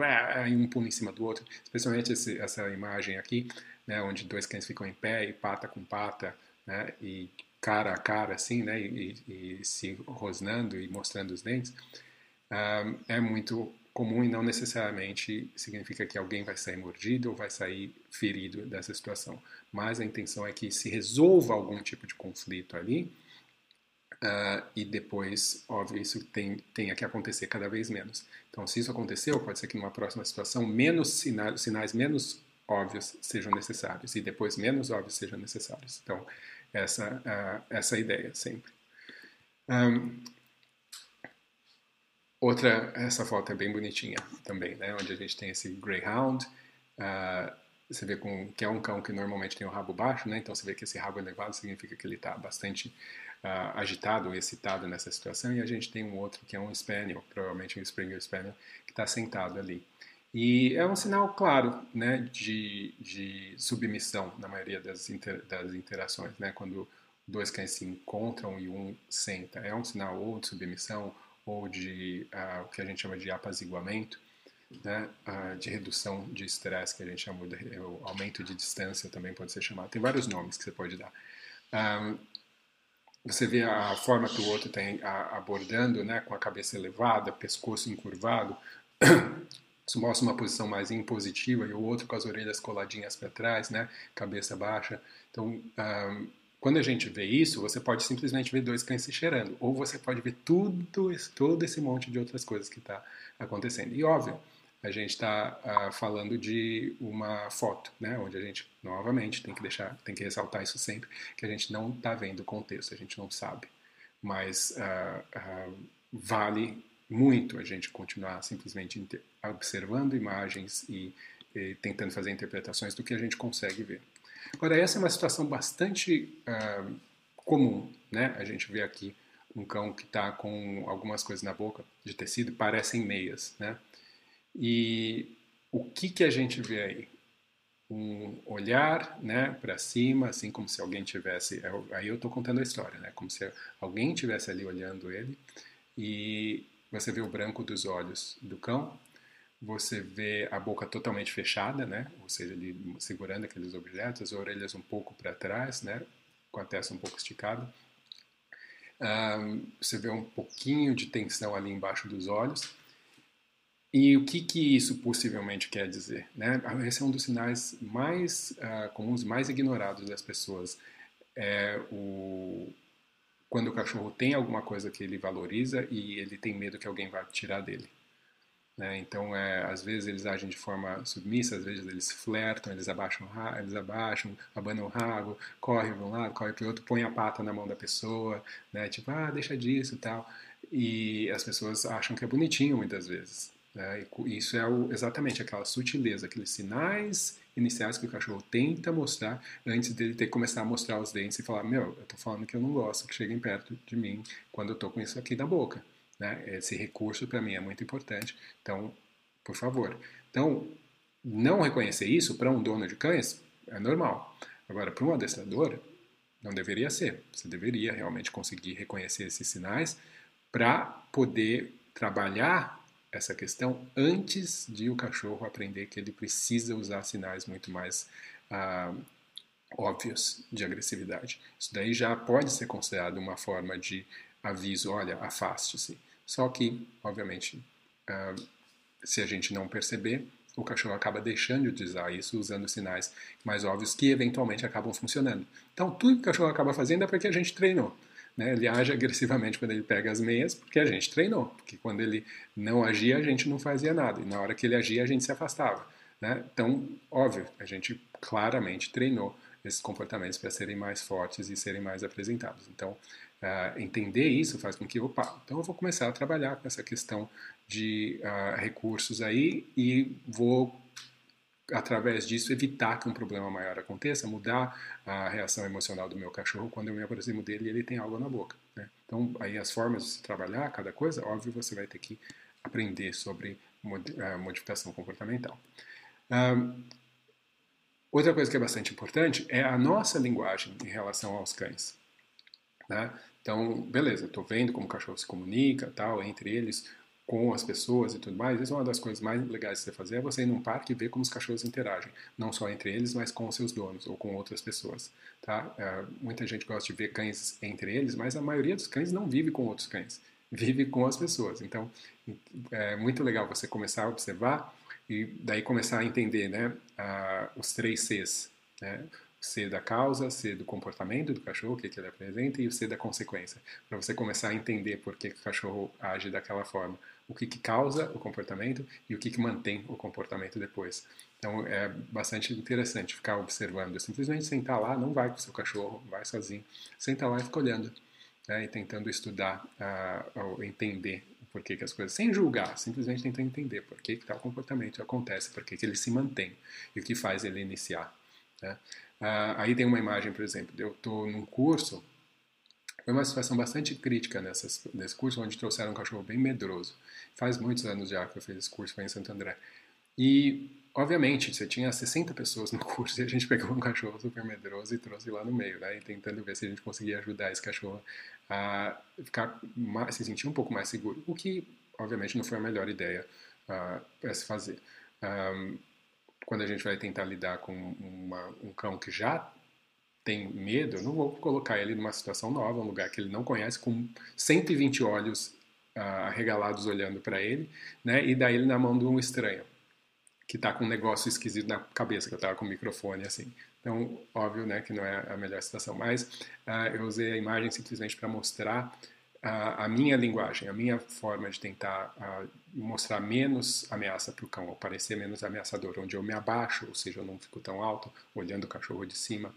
e um pula em cima do outro, especialmente esse, essa imagem aqui, né, onde dois cães ficam em pé e pata com pata, né, e cara a cara, assim, né, e, e se rosnando e mostrando os dentes, um, é muito comum e não necessariamente significa que alguém vai sair mordido ou vai sair ferido dessa situação. Mas a intenção é que se resolva algum tipo de conflito ali uh, e depois, óbvio, isso tem, tenha que acontecer cada vez menos. Então, se isso aconteceu, pode ser que numa próxima situação menos sinais, sinais menos óbvios sejam necessários e depois menos óbvios sejam necessários. Então, essa, uh, essa ideia sempre. Um, outra, essa foto é bem bonitinha também, né? Onde a gente tem esse Greyhound. Uh, você vê com, que é um cão que normalmente tem o rabo baixo, né? Então você vê que esse rabo elevado significa que ele está bastante uh, agitado ou excitado nessa situação. E a gente tem um outro que é um Spaniel, provavelmente um Springer Spaniel, que está sentado ali. E é um sinal claro né, de, de submissão na maioria das, inter, das interações, né, quando dois cães se encontram e um senta. É um sinal ou de submissão ou de uh, o que a gente chama de apaziguamento, né, uh, de redução de estresse, que a gente chama de aumento de distância também pode ser chamado. Tem vários nomes que você pode dar. Um, ah, você vê a forma que o outro está abordando, né, com a cabeça elevada, pescoço encurvado, Isso mostra uma posição mais impositiva e o outro com as orelhas coladinhas para trás, né? Cabeça baixa. Então, um, quando a gente vê isso, você pode simplesmente ver dois cães se cheirando, ou você pode ver tudo todo esse monte de outras coisas que está acontecendo. E óbvio, a gente está uh, falando de uma foto, né? Onde a gente novamente tem que deixar, tem que ressaltar isso sempre, que a gente não está vendo o contexto, a gente não sabe, mas uh, uh, vale muito a gente continuar simplesmente observando imagens e, e, tentando fazer interpretações do que a gente consegue ver. Agora, essa é uma situação bastante uh, comum, né? A gente vê aqui um cão que está com algumas coisas na boca de tecido, parecem meias, né? E o que, que a gente vê aí? Um olhar né, para cima, assim como se alguém tivesse. Aí eu estou contando a história, né? Como se alguém tivesse ali olhando ele. E você vê o branco dos olhos do cão, você vê a boca totalmente fechada, né? Ou seja, ele segurando aqueles objetos, as orelhas um pouco para trás, né? Com a testa um pouco esticada. Um, você vê um pouquinho de tensão ali embaixo dos olhos. E o que, que isso possivelmente quer dizer? Né? Esse é um dos sinais mais uh, comuns, mais ignorados das pessoas. É o, quando o cachorro tem alguma coisa que ele valoriza e ele tem medo que alguém vá tirar dele. Né? Então, é, às vezes eles agem de forma submissa, às vezes eles flertam, eles abaixam, eles abaixam, abanam o rabo, correm para um lado, correm para o outro, põem a pata na mão da pessoa, né? tipo, ah, deixa disso e tal. E as pessoas acham que é bonitinho muitas vezes. Né? Isso é o, exatamente aquela sutileza, aqueles sinais iniciais que o cachorro tenta mostrar antes dele ter que começar a mostrar os dentes e falar: Meu, eu estou falando que eu não gosto que cheguem perto de mim quando eu estou com isso aqui na boca. Né? Esse recurso para mim é muito importante. Então, por favor. Então, não reconhecer isso para um dono de cães é normal. Agora, para um adestrador, não deveria ser. Você deveria realmente conseguir reconhecer esses sinais para poder trabalhar essa questão antes de o cachorro aprender que ele precisa usar sinais muito mais ah, óbvios de agressividade. Isso daí já pode ser considerado uma forma de aviso, olha, afaste-se. Só que, obviamente, uh, se a gente não perceber, o cachorro acaba deixando de usar isso, usando sinais mais óbvios que eventualmente acabam funcionando. Então, tudo que o cachorro acaba fazendo é porque a gente treinou. Né? Ele age agressivamente quando ele pega as meias, porque a gente treinou. Porque quando ele não agia, a gente não fazia nada. E na hora que ele agia, a gente se afastava. Né? Então, óbvio, a gente claramente treinou esses comportamentos para serem mais fortes e serem mais apresentados. Então, Uh, entender isso faz com que, opa, então eu vou começar a trabalhar com essa questão de uh, recursos aí e vou, através disso, evitar que um problema maior aconteça, mudar a reação emocional do meu cachorro quando eu me aproximo dele e ele tem algo na boca. Né? Então, aí as formas de se trabalhar cada coisa, óbvio, você vai ter que aprender sobre uh, modificação comportamental. outra coisa que é bastante importante é a nossa linguagem em relação aos cães. Né? Então, beleza, estou vendo como o cachorro se comunica, tal, entre eles, com as pessoas e tudo mais. Isso é uma das coisas mais legais de você fazer, é você ir num parque e ver como os cachorros interagem, não só entre eles, mas com os seus donos ou com outras pessoas. Tá? É, muita gente gosta de ver cães entre eles, mas a maioria dos cães não vive com outros cães, (laughs) vive com as pessoas. Então, é muito legal você começar a observar e daí começar a entender né, os três Cs. Né? C da causa, C do comportamento do cachorro, o que, que ele apresenta, e o C da consequência, para você começar a entender por que, que, o cachorro age daquela forma, o que, que causa o comportamento e o que, que mantém o comportamento depois. Então é bastante interessante ficar observando. Simplesmente sentar lá, não vai com seu cachorro, vai sozinho, senta lá e fica olhando né, e tentando estudar, uh, entender por que, que as coisas, sem julgar, simplesmente tentando entender por que, que tal comportamento acontece, por que, que ele se mantém e o que faz ele iniciar. Né? Ah, aí tem uma imagem, por exemplo, eu estou num curso, foi uma situação bastante crítica nessas, nesse curso, onde trouxeram um cachorro bem medroso. Faz muitos anos já que eu fiz esse curso, foi em Santo André. E, obviamente, você tinha 60 pessoas no (laughs) curso e a gente pegou um cachorro super medroso e trouxe lá no meio, né? E tentando ver se a gente conseguia ajudar esse cachorro a ficar mais, se sentir um pouco mais seguro. O que, obviamente, não foi a melhor ideia uh, ah, para se fazer. Um, quando a gente vai tentar lidar com uma, um cão que já tem medo, eu não vou colocar ele numa situação nova, um lugar que ele não conhece, com 120 olhos uh, arregalados olhando para ele, né? E daí ele na mão de um estranho que está com um negócio esquisito na cabeça, que eu estava com o microfone assim. Então, óbvio, né, que não é a melhor situação, mas uh, eu usei a imagem simplesmente para mostrar a, a, minha linguagem, a minha forma de tentar uh, mostrar menos ameaça para o cão, ou parecer menos ameaçador, onde eu me abaixo, ou seja, eu não fico tão alto, olhando o cachorro de cima,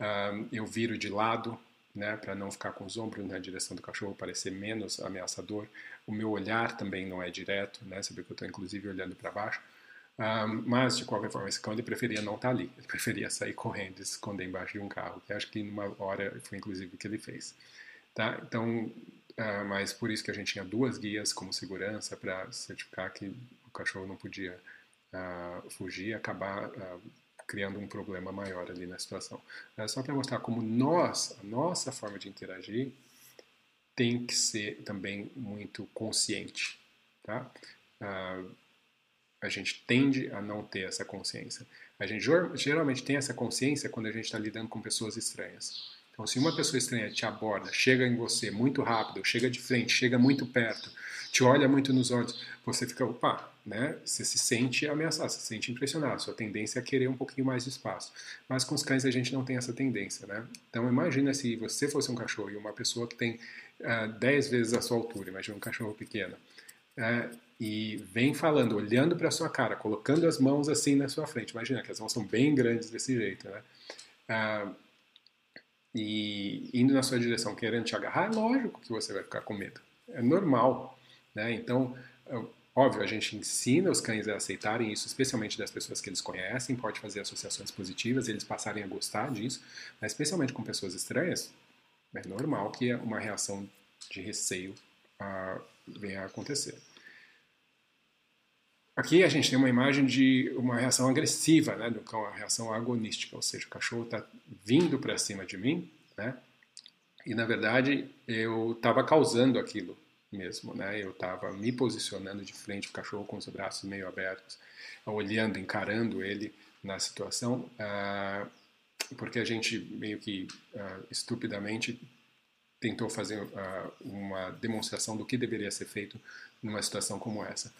uh, eu viro de lado, né, para não ficar com os ombros na direção do cachorro, parecer menos ameaçador. O meu olhar também não é direto, né, vê que eu estou inclusive olhando para baixo. Mas, de qualquer forma, esse cão ele preferia não estar tá ali, ele preferia sair correndo e se esconder embaixo de um carro, que acho que numa hora foi inclusive o que ele fez. Tá? Então, Uh, mas por isso que a gente tinha duas guias como segurança para certificar que o cachorro não podia uh, fugir acabar uh, criando um problema maior ali na situação. É só para mostrar como nós, a nossa forma de interagir tem que ser também muito consciente, tá? a gente tende a não ter essa consciência. A gente geralmente tem essa consciência quando a gente está lidando com pessoas estranhas. Então, se uma pessoa estranha te aborda, chega em você muito rápido, chega de frente, chega muito perto, te olha muito nos olhos, você fica, opa, né? Você se sente ameaçado, se sente impressionado. Sua tendência é querer um pouquinho mais de espaço. Mas com os cães a gente não tem essa tendência, né? Então imagina se você fosse um cachorro e uma pessoa que tem uh, 10 vezes a sua altura, imagina um cachorro pequeno, uh, e vem falando, olhando para sua cara, colocando as mãos assim na sua frente. Imagina que as mãos são bem grandes desse jeito, né? Uh, e indo na sua direção, querendo te agarrar, é lógico que você vai ficar com medo. É normal, né? Então, óbvio, a gente ensina os cães a aceitarem isso, especialmente das pessoas que eles conhecem, pode fazer associações positivas, eles passarem a gostar disso, mas especialmente com pessoas estranhas, é normal que uma reação de receio uh, venha a acontecer. Aqui a gente tem uma imagem de uma reação agressiva, né, do cão, uma reação agonística, ou seja, o cachorro está vindo para cima de mim, né, e na verdade eu estava causando aquilo mesmo, né, eu estava me posicionando de frente, o cachorro com os braços meio abertos, olhando, encarando ele na situação, uh, porque a gente meio que uh, estupidamente tentou fazer uh, uma demonstração do que deveria ser feito numa situação como essa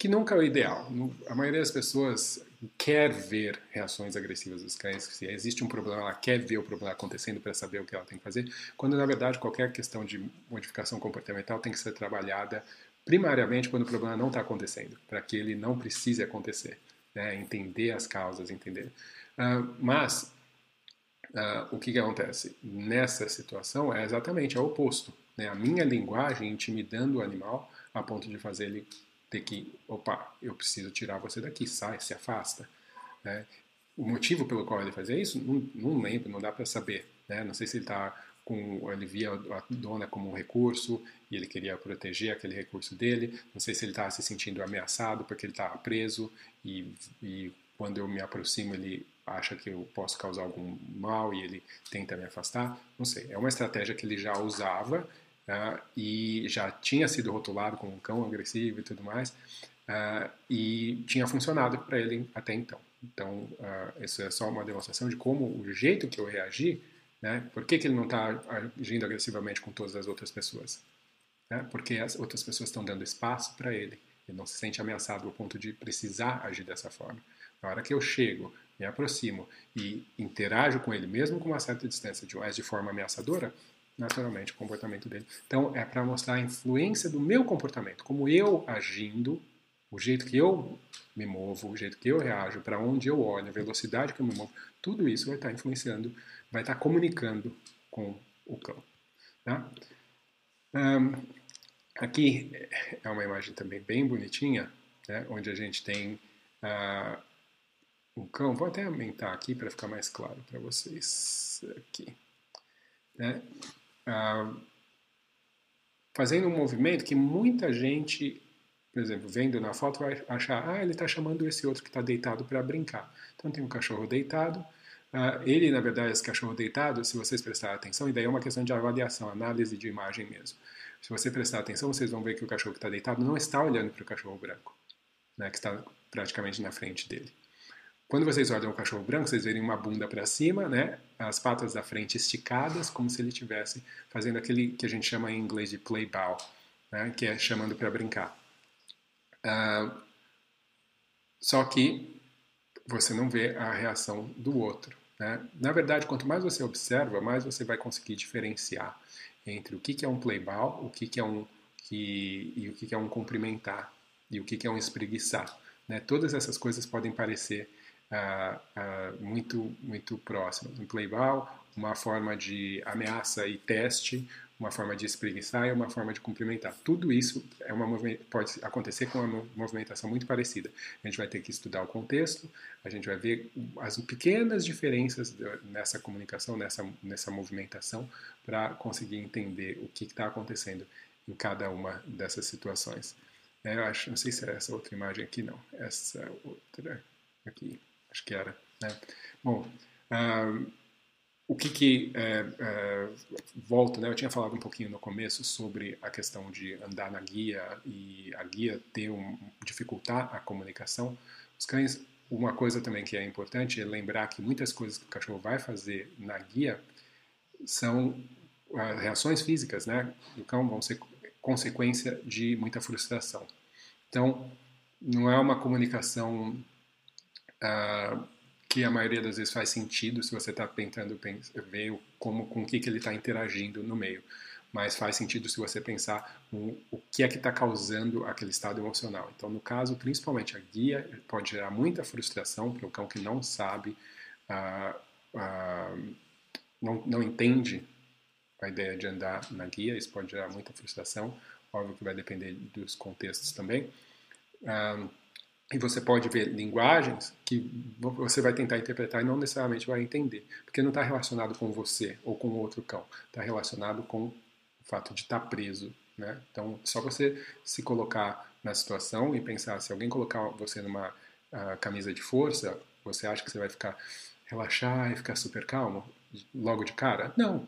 que nunca é o ideal. A maioria das pessoas quer ver reações agressivas dos cães. Se existe um problema, ela quer ver o problema acontecendo para saber o que ela tem que fazer. Quando na verdade qualquer questão de modificação comportamental tem que ser trabalhada primariamente quando o problema não está acontecendo, para que ele não precise acontecer. Né? Entender as causas, entender. Uh, mas uh, o que, que acontece nessa situação é exatamente o oposto. Né? A minha linguagem intimidando o animal a ponto de fazer ele ter que, opa, eu preciso tirar você daqui, sai, se afasta. Né? O motivo pelo qual ele fazia isso, não, não lembro, não dá para saber. Né? Não sei se ele está com, ele via a dona como um recurso e ele queria proteger aquele recurso dele. Não sei se ele estava se sentindo ameaçado porque ele estava preso e, e quando eu me aproximo ele acha que eu posso causar algum mal e ele tenta me afastar. Não sei. É uma estratégia que ele já usava uh, e já tinha sido rotulado como um cão agressivo e tudo mais, uh, e tinha funcionado para ele até então. Então, uh, isso é só uma demonstração de como o jeito que eu reagi, né, por que, que ele não está agindo agressivamente com todas as outras pessoas? Né? Porque as outras pessoas estão dando espaço para ele. Ele não se sente ameaçado ao ponto de precisar agir dessa forma. Na hora que eu chego, me aproximo e interajo com ele, mesmo com uma certa distância, de, de forma ameaçadora, naturalmente o comportamento dele. Então é para mostrar a influência do meu comportamento, como eu agindo, o jeito que eu me movo, o jeito que eu reajo, para onde eu olho, a velocidade que eu me movo, tudo isso vai estar tá influenciando, vai estar tá comunicando com o cão. Tá? Um, aqui é uma imagem também bem bonitinha, né, onde a gente tem uh, um cão. Vou até aumentar aqui para ficar mais claro para vocês aqui. Né? Ah, fazendo um movimento que muita gente, por exemplo, vendo na foto, vai achar, ah, ele está chamando esse outro que está deitado para brincar. Então tem um cachorro deitado, Uh, ele, na verdade, esse cachorro deitado, se vocês prestarem atenção, e daí é uma questão de avaliação, análise de imagem mesmo. Se você prestar atenção, vocês vão ver que o cachorro que está deitado não está olhando para o cachorro branco, né, que está praticamente na frente dele. Quando vocês olham o cachorro branco, vocês verem uma bunda para cima, né? As patas da frente esticadas, como se ele estivesse fazendo aquele que a gente chama em inglês de play bow, né? Que é chamando para brincar. Uh, só que você não vê a reação do outro. Né? Na verdade, quanto mais você observa, mais você vai conseguir diferenciar entre o que, que é um play bow, o que, que é um que, e o que, que é um cumprimentar e o que, que é um espreguiçar. Né? Todas essas coisas podem parecer uh, uh, muito, muito próximas. Um playball, uma forma de ameaça e teste, uma forma de espreguiçar e uma forma de cumprimentar. Tudo isso é uma pode acontecer com uma movimentação muito parecida. A gente vai ter que estudar o contexto, a gente vai ver as pequenas diferenças nessa comunicação, nessa, nessa movimentação, para conseguir entender o que está acontecendo em cada uma dessas situações. É, eu acho, não sei se é essa outra imagem aqui, não. Essa outra aqui acho que era. Né? Bom, uh, o que que é, é, volta, né? Eu tinha falado um pouquinho no começo sobre a questão de andar na guia e a guia ter um, dificultar a comunicação. Os cães, uma coisa também que é importante é lembrar que muitas coisas que o cachorro vai fazer na guia são uh, reações físicas, né? Do cão vão ser consequência de muita frustração. Então, não é uma comunicação uh, que a maioria das vezes faz sentido se você está tentando ver como com o que, que ele está interagindo no meio. Mas faz sentido se você pensar o que é que está causando aquele estado emocional. Então, no caso, principalmente a guia pode gerar muita frustração para o cão que não sabe, uh, uh, não, não entende a ideia de andar na guia. Isso pode gerar muita frustração. Óbvio que vai depender dos contextos também. Uh, e você pode ver linguagens que você vai tentar interpretar e não necessariamente vai entender, porque não está relacionado com você ou com outro cão, está relacionado com o fato de estar tá preso. Né? Então, só você se colocar na situação e pensar, se alguém colocar você numa uh, camisa de força, você acha que você vai ficar relaxar e ficar super calmo logo de cara? Não.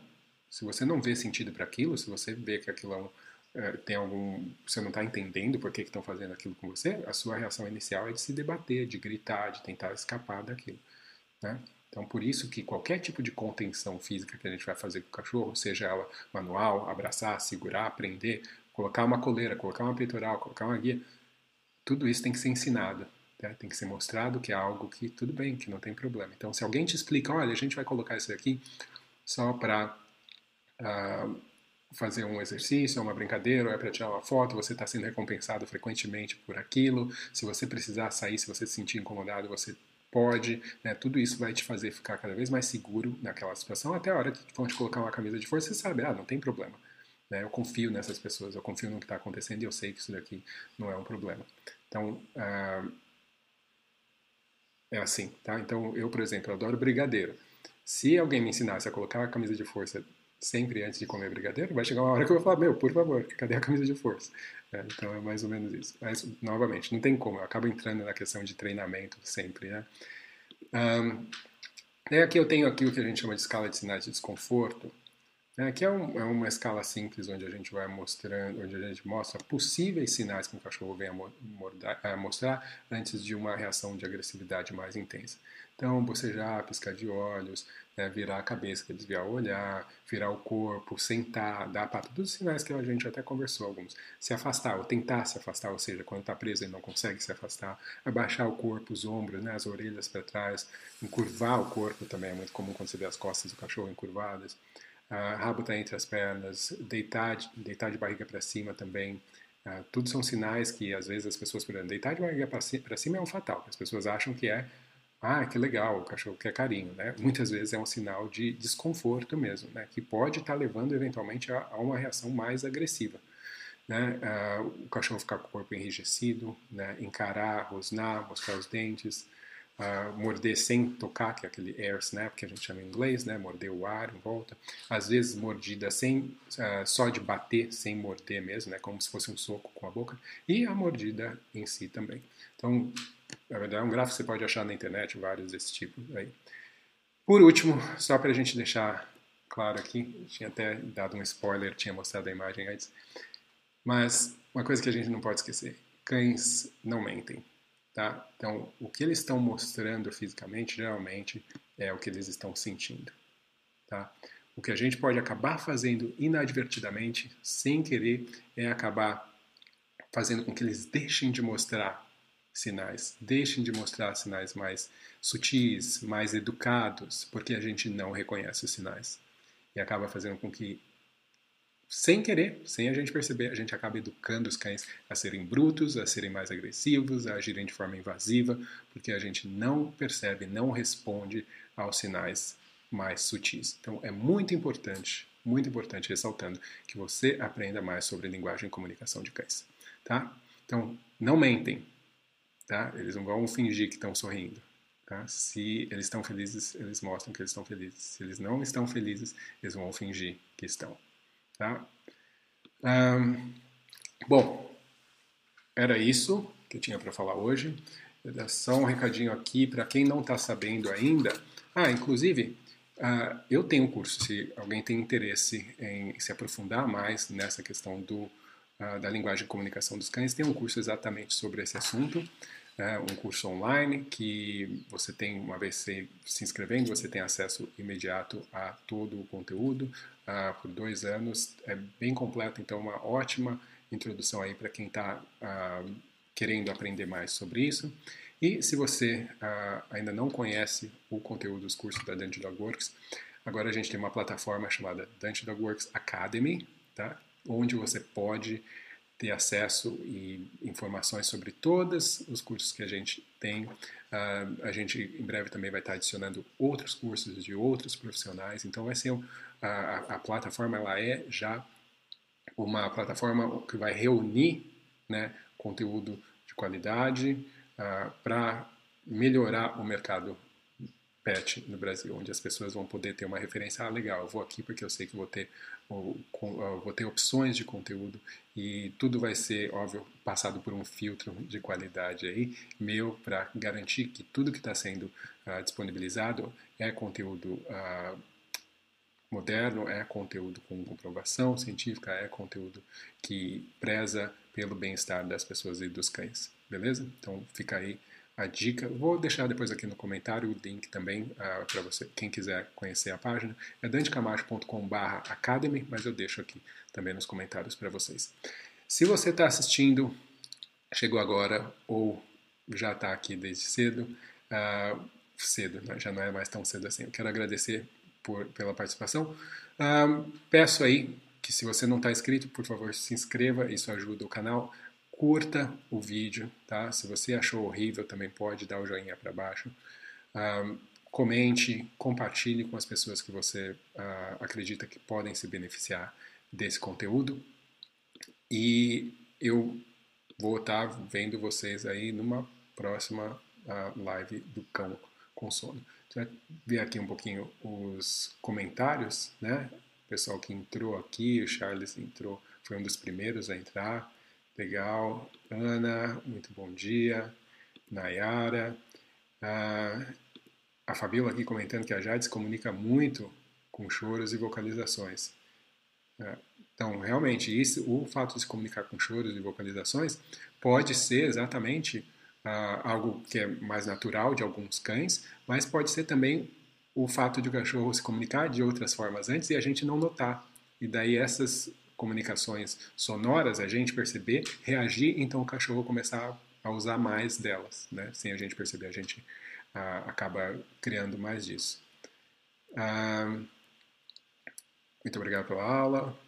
Se você não vê sentido para aquilo, se você vê que aquilo é um tem algum, você não está entendendo por que estão fazendo aquilo com você, a sua reação inicial é de se debater, de gritar, de tentar escapar daquilo. Né? Então, por isso que qualquer tipo de contenção física que a gente vai fazer com o cachorro, seja ela manual, abraçar, segurar, prender, colocar uma coleira, colocar uma peitoral, colocar uma guia, tudo isso tem que ser ensinado. Né? Tem que ser mostrado que é algo que tudo bem, que não tem problema. Então, se alguém te explica, olha, a gente vai colocar isso aqui só para uh, ah, fazer um exercício, é uma brincadeira, ou é para tirar uma foto, você está sendo recompensado frequentemente por aquilo. Se você precisar sair, se você se sentir incomodado, você pode. Né? Tudo isso vai te fazer ficar cada vez mais seguro naquela situação, até a hora que vão te colocar uma camisa de força, você sabe, ah, não tem problema. Né? Eu confio nessas pessoas, eu confio no que está acontecendo e eu sei que isso daqui não é um problema. Então, uh, é assim, tá? Então, eu, por exemplo, adoro brigadeiro. Se alguém me ensinasse a colocar a camisa de força sempre antes de comer brigadeiro, vai chegar uma hora que eu vou falar, meu, por favor, cadê a camisa de força? É, então é mais ou menos isso. Mas, novamente, não tem como, eu acabo entrando na questão de treinamento sempre, né? Um, aqui eu tenho aqui o que a gente chama de escala de sinais de desconforto, né? Aqui é, um, é, uma escala simples onde a gente vai mostrando, onde a gente mostra possíveis sinais que o cachorro vem a, mostrar antes de uma reação de agressividade mais intensa. Então, bocejar, piscar de olhos, né, virar a cabeça, desviar o olhar, virar o corpo, sentar, dar para todos os sinais que a gente até conversou alguns. Se afastar, ou tentar se afastar, ou seja, quando está preso e não consegue se afastar, abaixar o corpo, os ombros, né, as orelhas para trás, encurvar o corpo também é muito comum quando você vê as costas do cachorro encurvadas. Uh, rabo está entre as pernas, deitar, deitar de barriga para cima também. Uh, tudo são sinais que às vezes as pessoas, por exemplo, deitar de barriga para cima é um fatal. As pessoas acham que é ah, que legal, o cachorro quer carinho, né? Muitas vezes é um sinal de desconforto mesmo, né? Que pode estar tá levando eventualmente a, a, uma reação mais agressiva. Né? Uh, o cachorro ficar com o corpo enrijecido, né? encarar, rosnar, mostrar os dentes, uh, morder sem tocar, que é aquele air snap que a gente chama em inglês, né? morder o ar em volta. Às vezes mordida sem, uh, só de bater, sem morder mesmo, né? como se fosse um soco com a boca. E a mordida em si também. Então, na verdade, é um gráfico que você pode achar na internet, vários desse tipo aí. Por último, só para a gente deixar claro aqui, tinha até dado um spoiler, tinha mostrado a imagem antes, mas uma coisa que a gente não pode esquecer, cães não mentem, tá? Então, o que eles estão mostrando fisicamente, geralmente, é o que eles estão sentindo, tá? O que a gente pode acabar fazendo inadvertidamente, sem querer, é acabar fazendo com que eles deixem de mostrar sinais. Deixem de mostrar sinais mais sutis, mais educados, porque a gente não reconhece os sinais. E acaba fazendo com que, sem querer, sem a gente perceber, a gente acaba educando os cães a serem brutos, a serem mais agressivos, a agirem de forma invasiva, porque a gente não percebe, não responde aos sinais mais sutis. Então é muito importante, muito importante ressaltando que você aprenda mais sobre linguagem e comunicação de cães, tá? Então, não mentem, Tá? Eles não vão fingir que estão sorrindo. Tá? Se eles estão felizes, eles mostram que eles estão felizes. Se eles não estão felizes, eles vão fingir que estão. Tá? Um, bom, era isso que eu tinha para falar hoje. Só um recadinho aqui para quem não está sabendo ainda. Ah, inclusive, uh, eu tenho um curso. Se alguém tem interesse em se aprofundar mais nessa questão do, da linguagem de comunicação dos cães, tem um curso exatamente sobre esse assunto. é um curso online que você tem, uma vez se, se inscrevendo, você tem acesso imediato a todo o conteúdo uh, por dois anos. É bem completo, então uma ótima introdução aí para quem está uh, ah, querendo aprender mais sobre isso. E se você uh, ainda não conhece o conteúdo dos cursos da Dante Dog Works, agora a gente tem uma plataforma chamada Dante Dog Works Academy, tá? Onde você pode ter acesso e informações sobre todos os cursos que a gente tem. Uh, a gente em breve também vai estar adicionando outros cursos de outros profissionais. Então vai ser um, a, a, plataforma ela é já uma plataforma que vai reunir né, conteúdo de qualidade uh, para melhorar o mercado pet no Brasil, onde as pessoas vão poder ter uma referência, ah, legal, eu vou aqui porque eu sei que vou ter, vou ter opções de conteúdo e tudo vai ser, óbvio, passado por um filtro de qualidade aí, meu, para garantir que tudo que está sendo uh, disponibilizado é conteúdo uh, moderno, é conteúdo com comprovação científica, é conteúdo que preza pelo bem-estar das pessoas e dos cães, beleza? Então fica aí a dica. Vou deixar depois aqui no comentário o link também uh, ah, para você, quem quiser conhecer a página. É dantecamacho.com/academy, mas eu deixo aqui também nos comentários para vocês. Se você está assistindo, chegou agora ou já está aqui desde cedo, uh, cedo, né? já não é mais tão cedo assim. Eu quero agradecer por, pela participação. Uh, peço aí que se você não está inscrito, por favor, se inscreva, isso ajuda o canal curta o vídeo, tá? Se você achou horrível, também pode dar o joinha para baixo. Um, comente, compartilhe com as pessoas que você uh, acredita que podem se beneficiar desse conteúdo. E eu vou estar tá vendo vocês aí numa próxima uh, live do Cão com Sono. Você vai ver aqui um pouquinho os comentários, né? O pessoal que entrou aqui, o Charles entrou, foi um dos primeiros a entrar. Legal. Ana, muito bom dia. Nayara. Ah, a Fabíola aqui comentando que a Jade se comunica muito com choros e vocalizações. Ah, então, realmente, isso, o fato de se comunicar com choros e vocalizações pode ser exatamente ah, algo que é mais natural de alguns cães, mas pode ser também o fato de o cachorro se comunicar de outras formas antes e a gente não notar. E daí essas comunicações sonoras, a gente perceber, reagir, então o cachorro começar a usar mais delas, né? Sem a gente perceber, a gente ah, acaba criando mais disso. Ah, muito obrigado pela aula.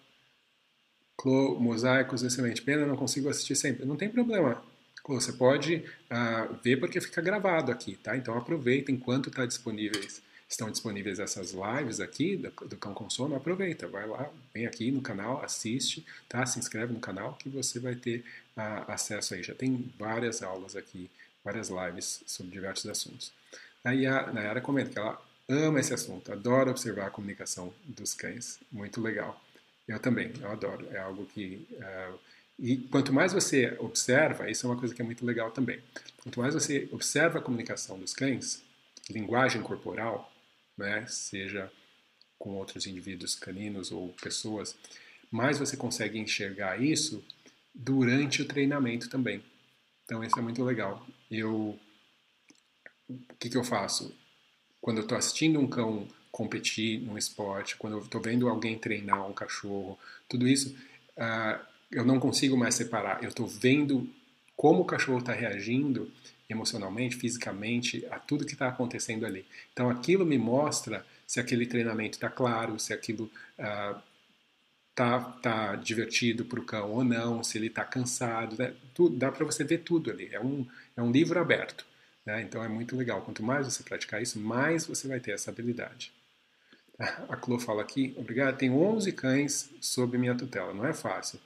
Clô, mosaicos, excelente. Pena, não consigo assistir sempre. Não tem problema. Clô, você pode ah, ver porque fica gravado aqui, tá? Então aproveita enquanto está disponíveis estão disponíveis essas lives aqui do, do Cão com Sono, aproveita, vai lá, vem aqui no canal, assiste, tá? Se inscreve no canal que você vai ter uh, acesso aí. Já tem várias aulas aqui, várias lives sobre diversos assuntos. Aí a Nayara comenta que ela ama esse assunto, adora observar a comunicação dos cães, muito legal. Eu também, eu adoro, é algo que... Uh, e quanto mais você observa, isso é uma coisa que é muito legal também. Quanto mais você observa a comunicação dos cães, linguagem corporal, né, seja com outros indivíduos caninos ou pessoas, mais você consegue enxergar isso durante o treinamento também. Então isso é muito legal. Eu, o que, que eu faço quando eu estou assistindo um cão competir num esporte, quando eu estou vendo alguém treinar um cachorro, tudo isso, uh, eu não consigo mais separar. Eu estou vendo como o cachorro está reagindo emocionalmente, fisicamente, a tudo que está acontecendo ali. Então aquilo me mostra se aquele treinamento está claro, se aquilo está uh, tá divertido para o cão ou não, se ele está cansado. Né? Tudo, dá para você ver tudo ali. É um, é um livro aberto. Né? Então é muito legal. Quanto mais você praticar isso, mais você vai ter essa habilidade. (laughs) A Clô fala aqui, obrigado, tenho 11 cães sob minha tutela. Não é fácil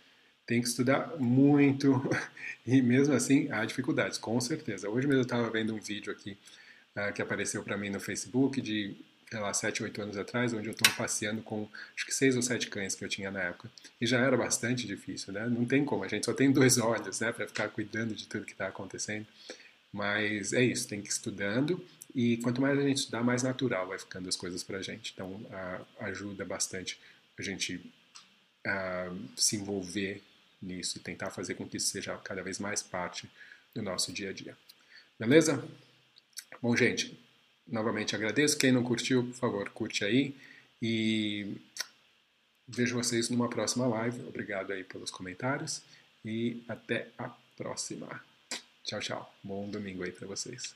tem que estudar muito (laughs) e mesmo assim há dificuldades, com certeza. Hoje mesmo eu estava vendo um vídeo aqui uh, que apareceu para mim no Facebook de, sei lá, 7, 8 anos atrás, onde eu estou passeando com acho que seis ou sete cães que eu tinha na época. E já era bastante difícil, né? Não tem como, a gente só tem dois (laughs) olhos, né, para ficar cuidando de tudo que está acontecendo. Mas é isso, tem que ir estudando e quanto mais a gente estudar, mais natural vai ficando as coisas para a gente. Então uh, ajuda bastante a gente uh, se envolver nisso e tentar fazer com que isso seja cada vez mais parte do nosso dia a dia. Beleza? Bom, gente, novamente agradeço. Quem não curtiu, por favor, curte aí. E vejo vocês numa próxima live. Obrigado aí pelos comentários. E até a próxima. Tchau, tchau. Bom domingo aí para vocês.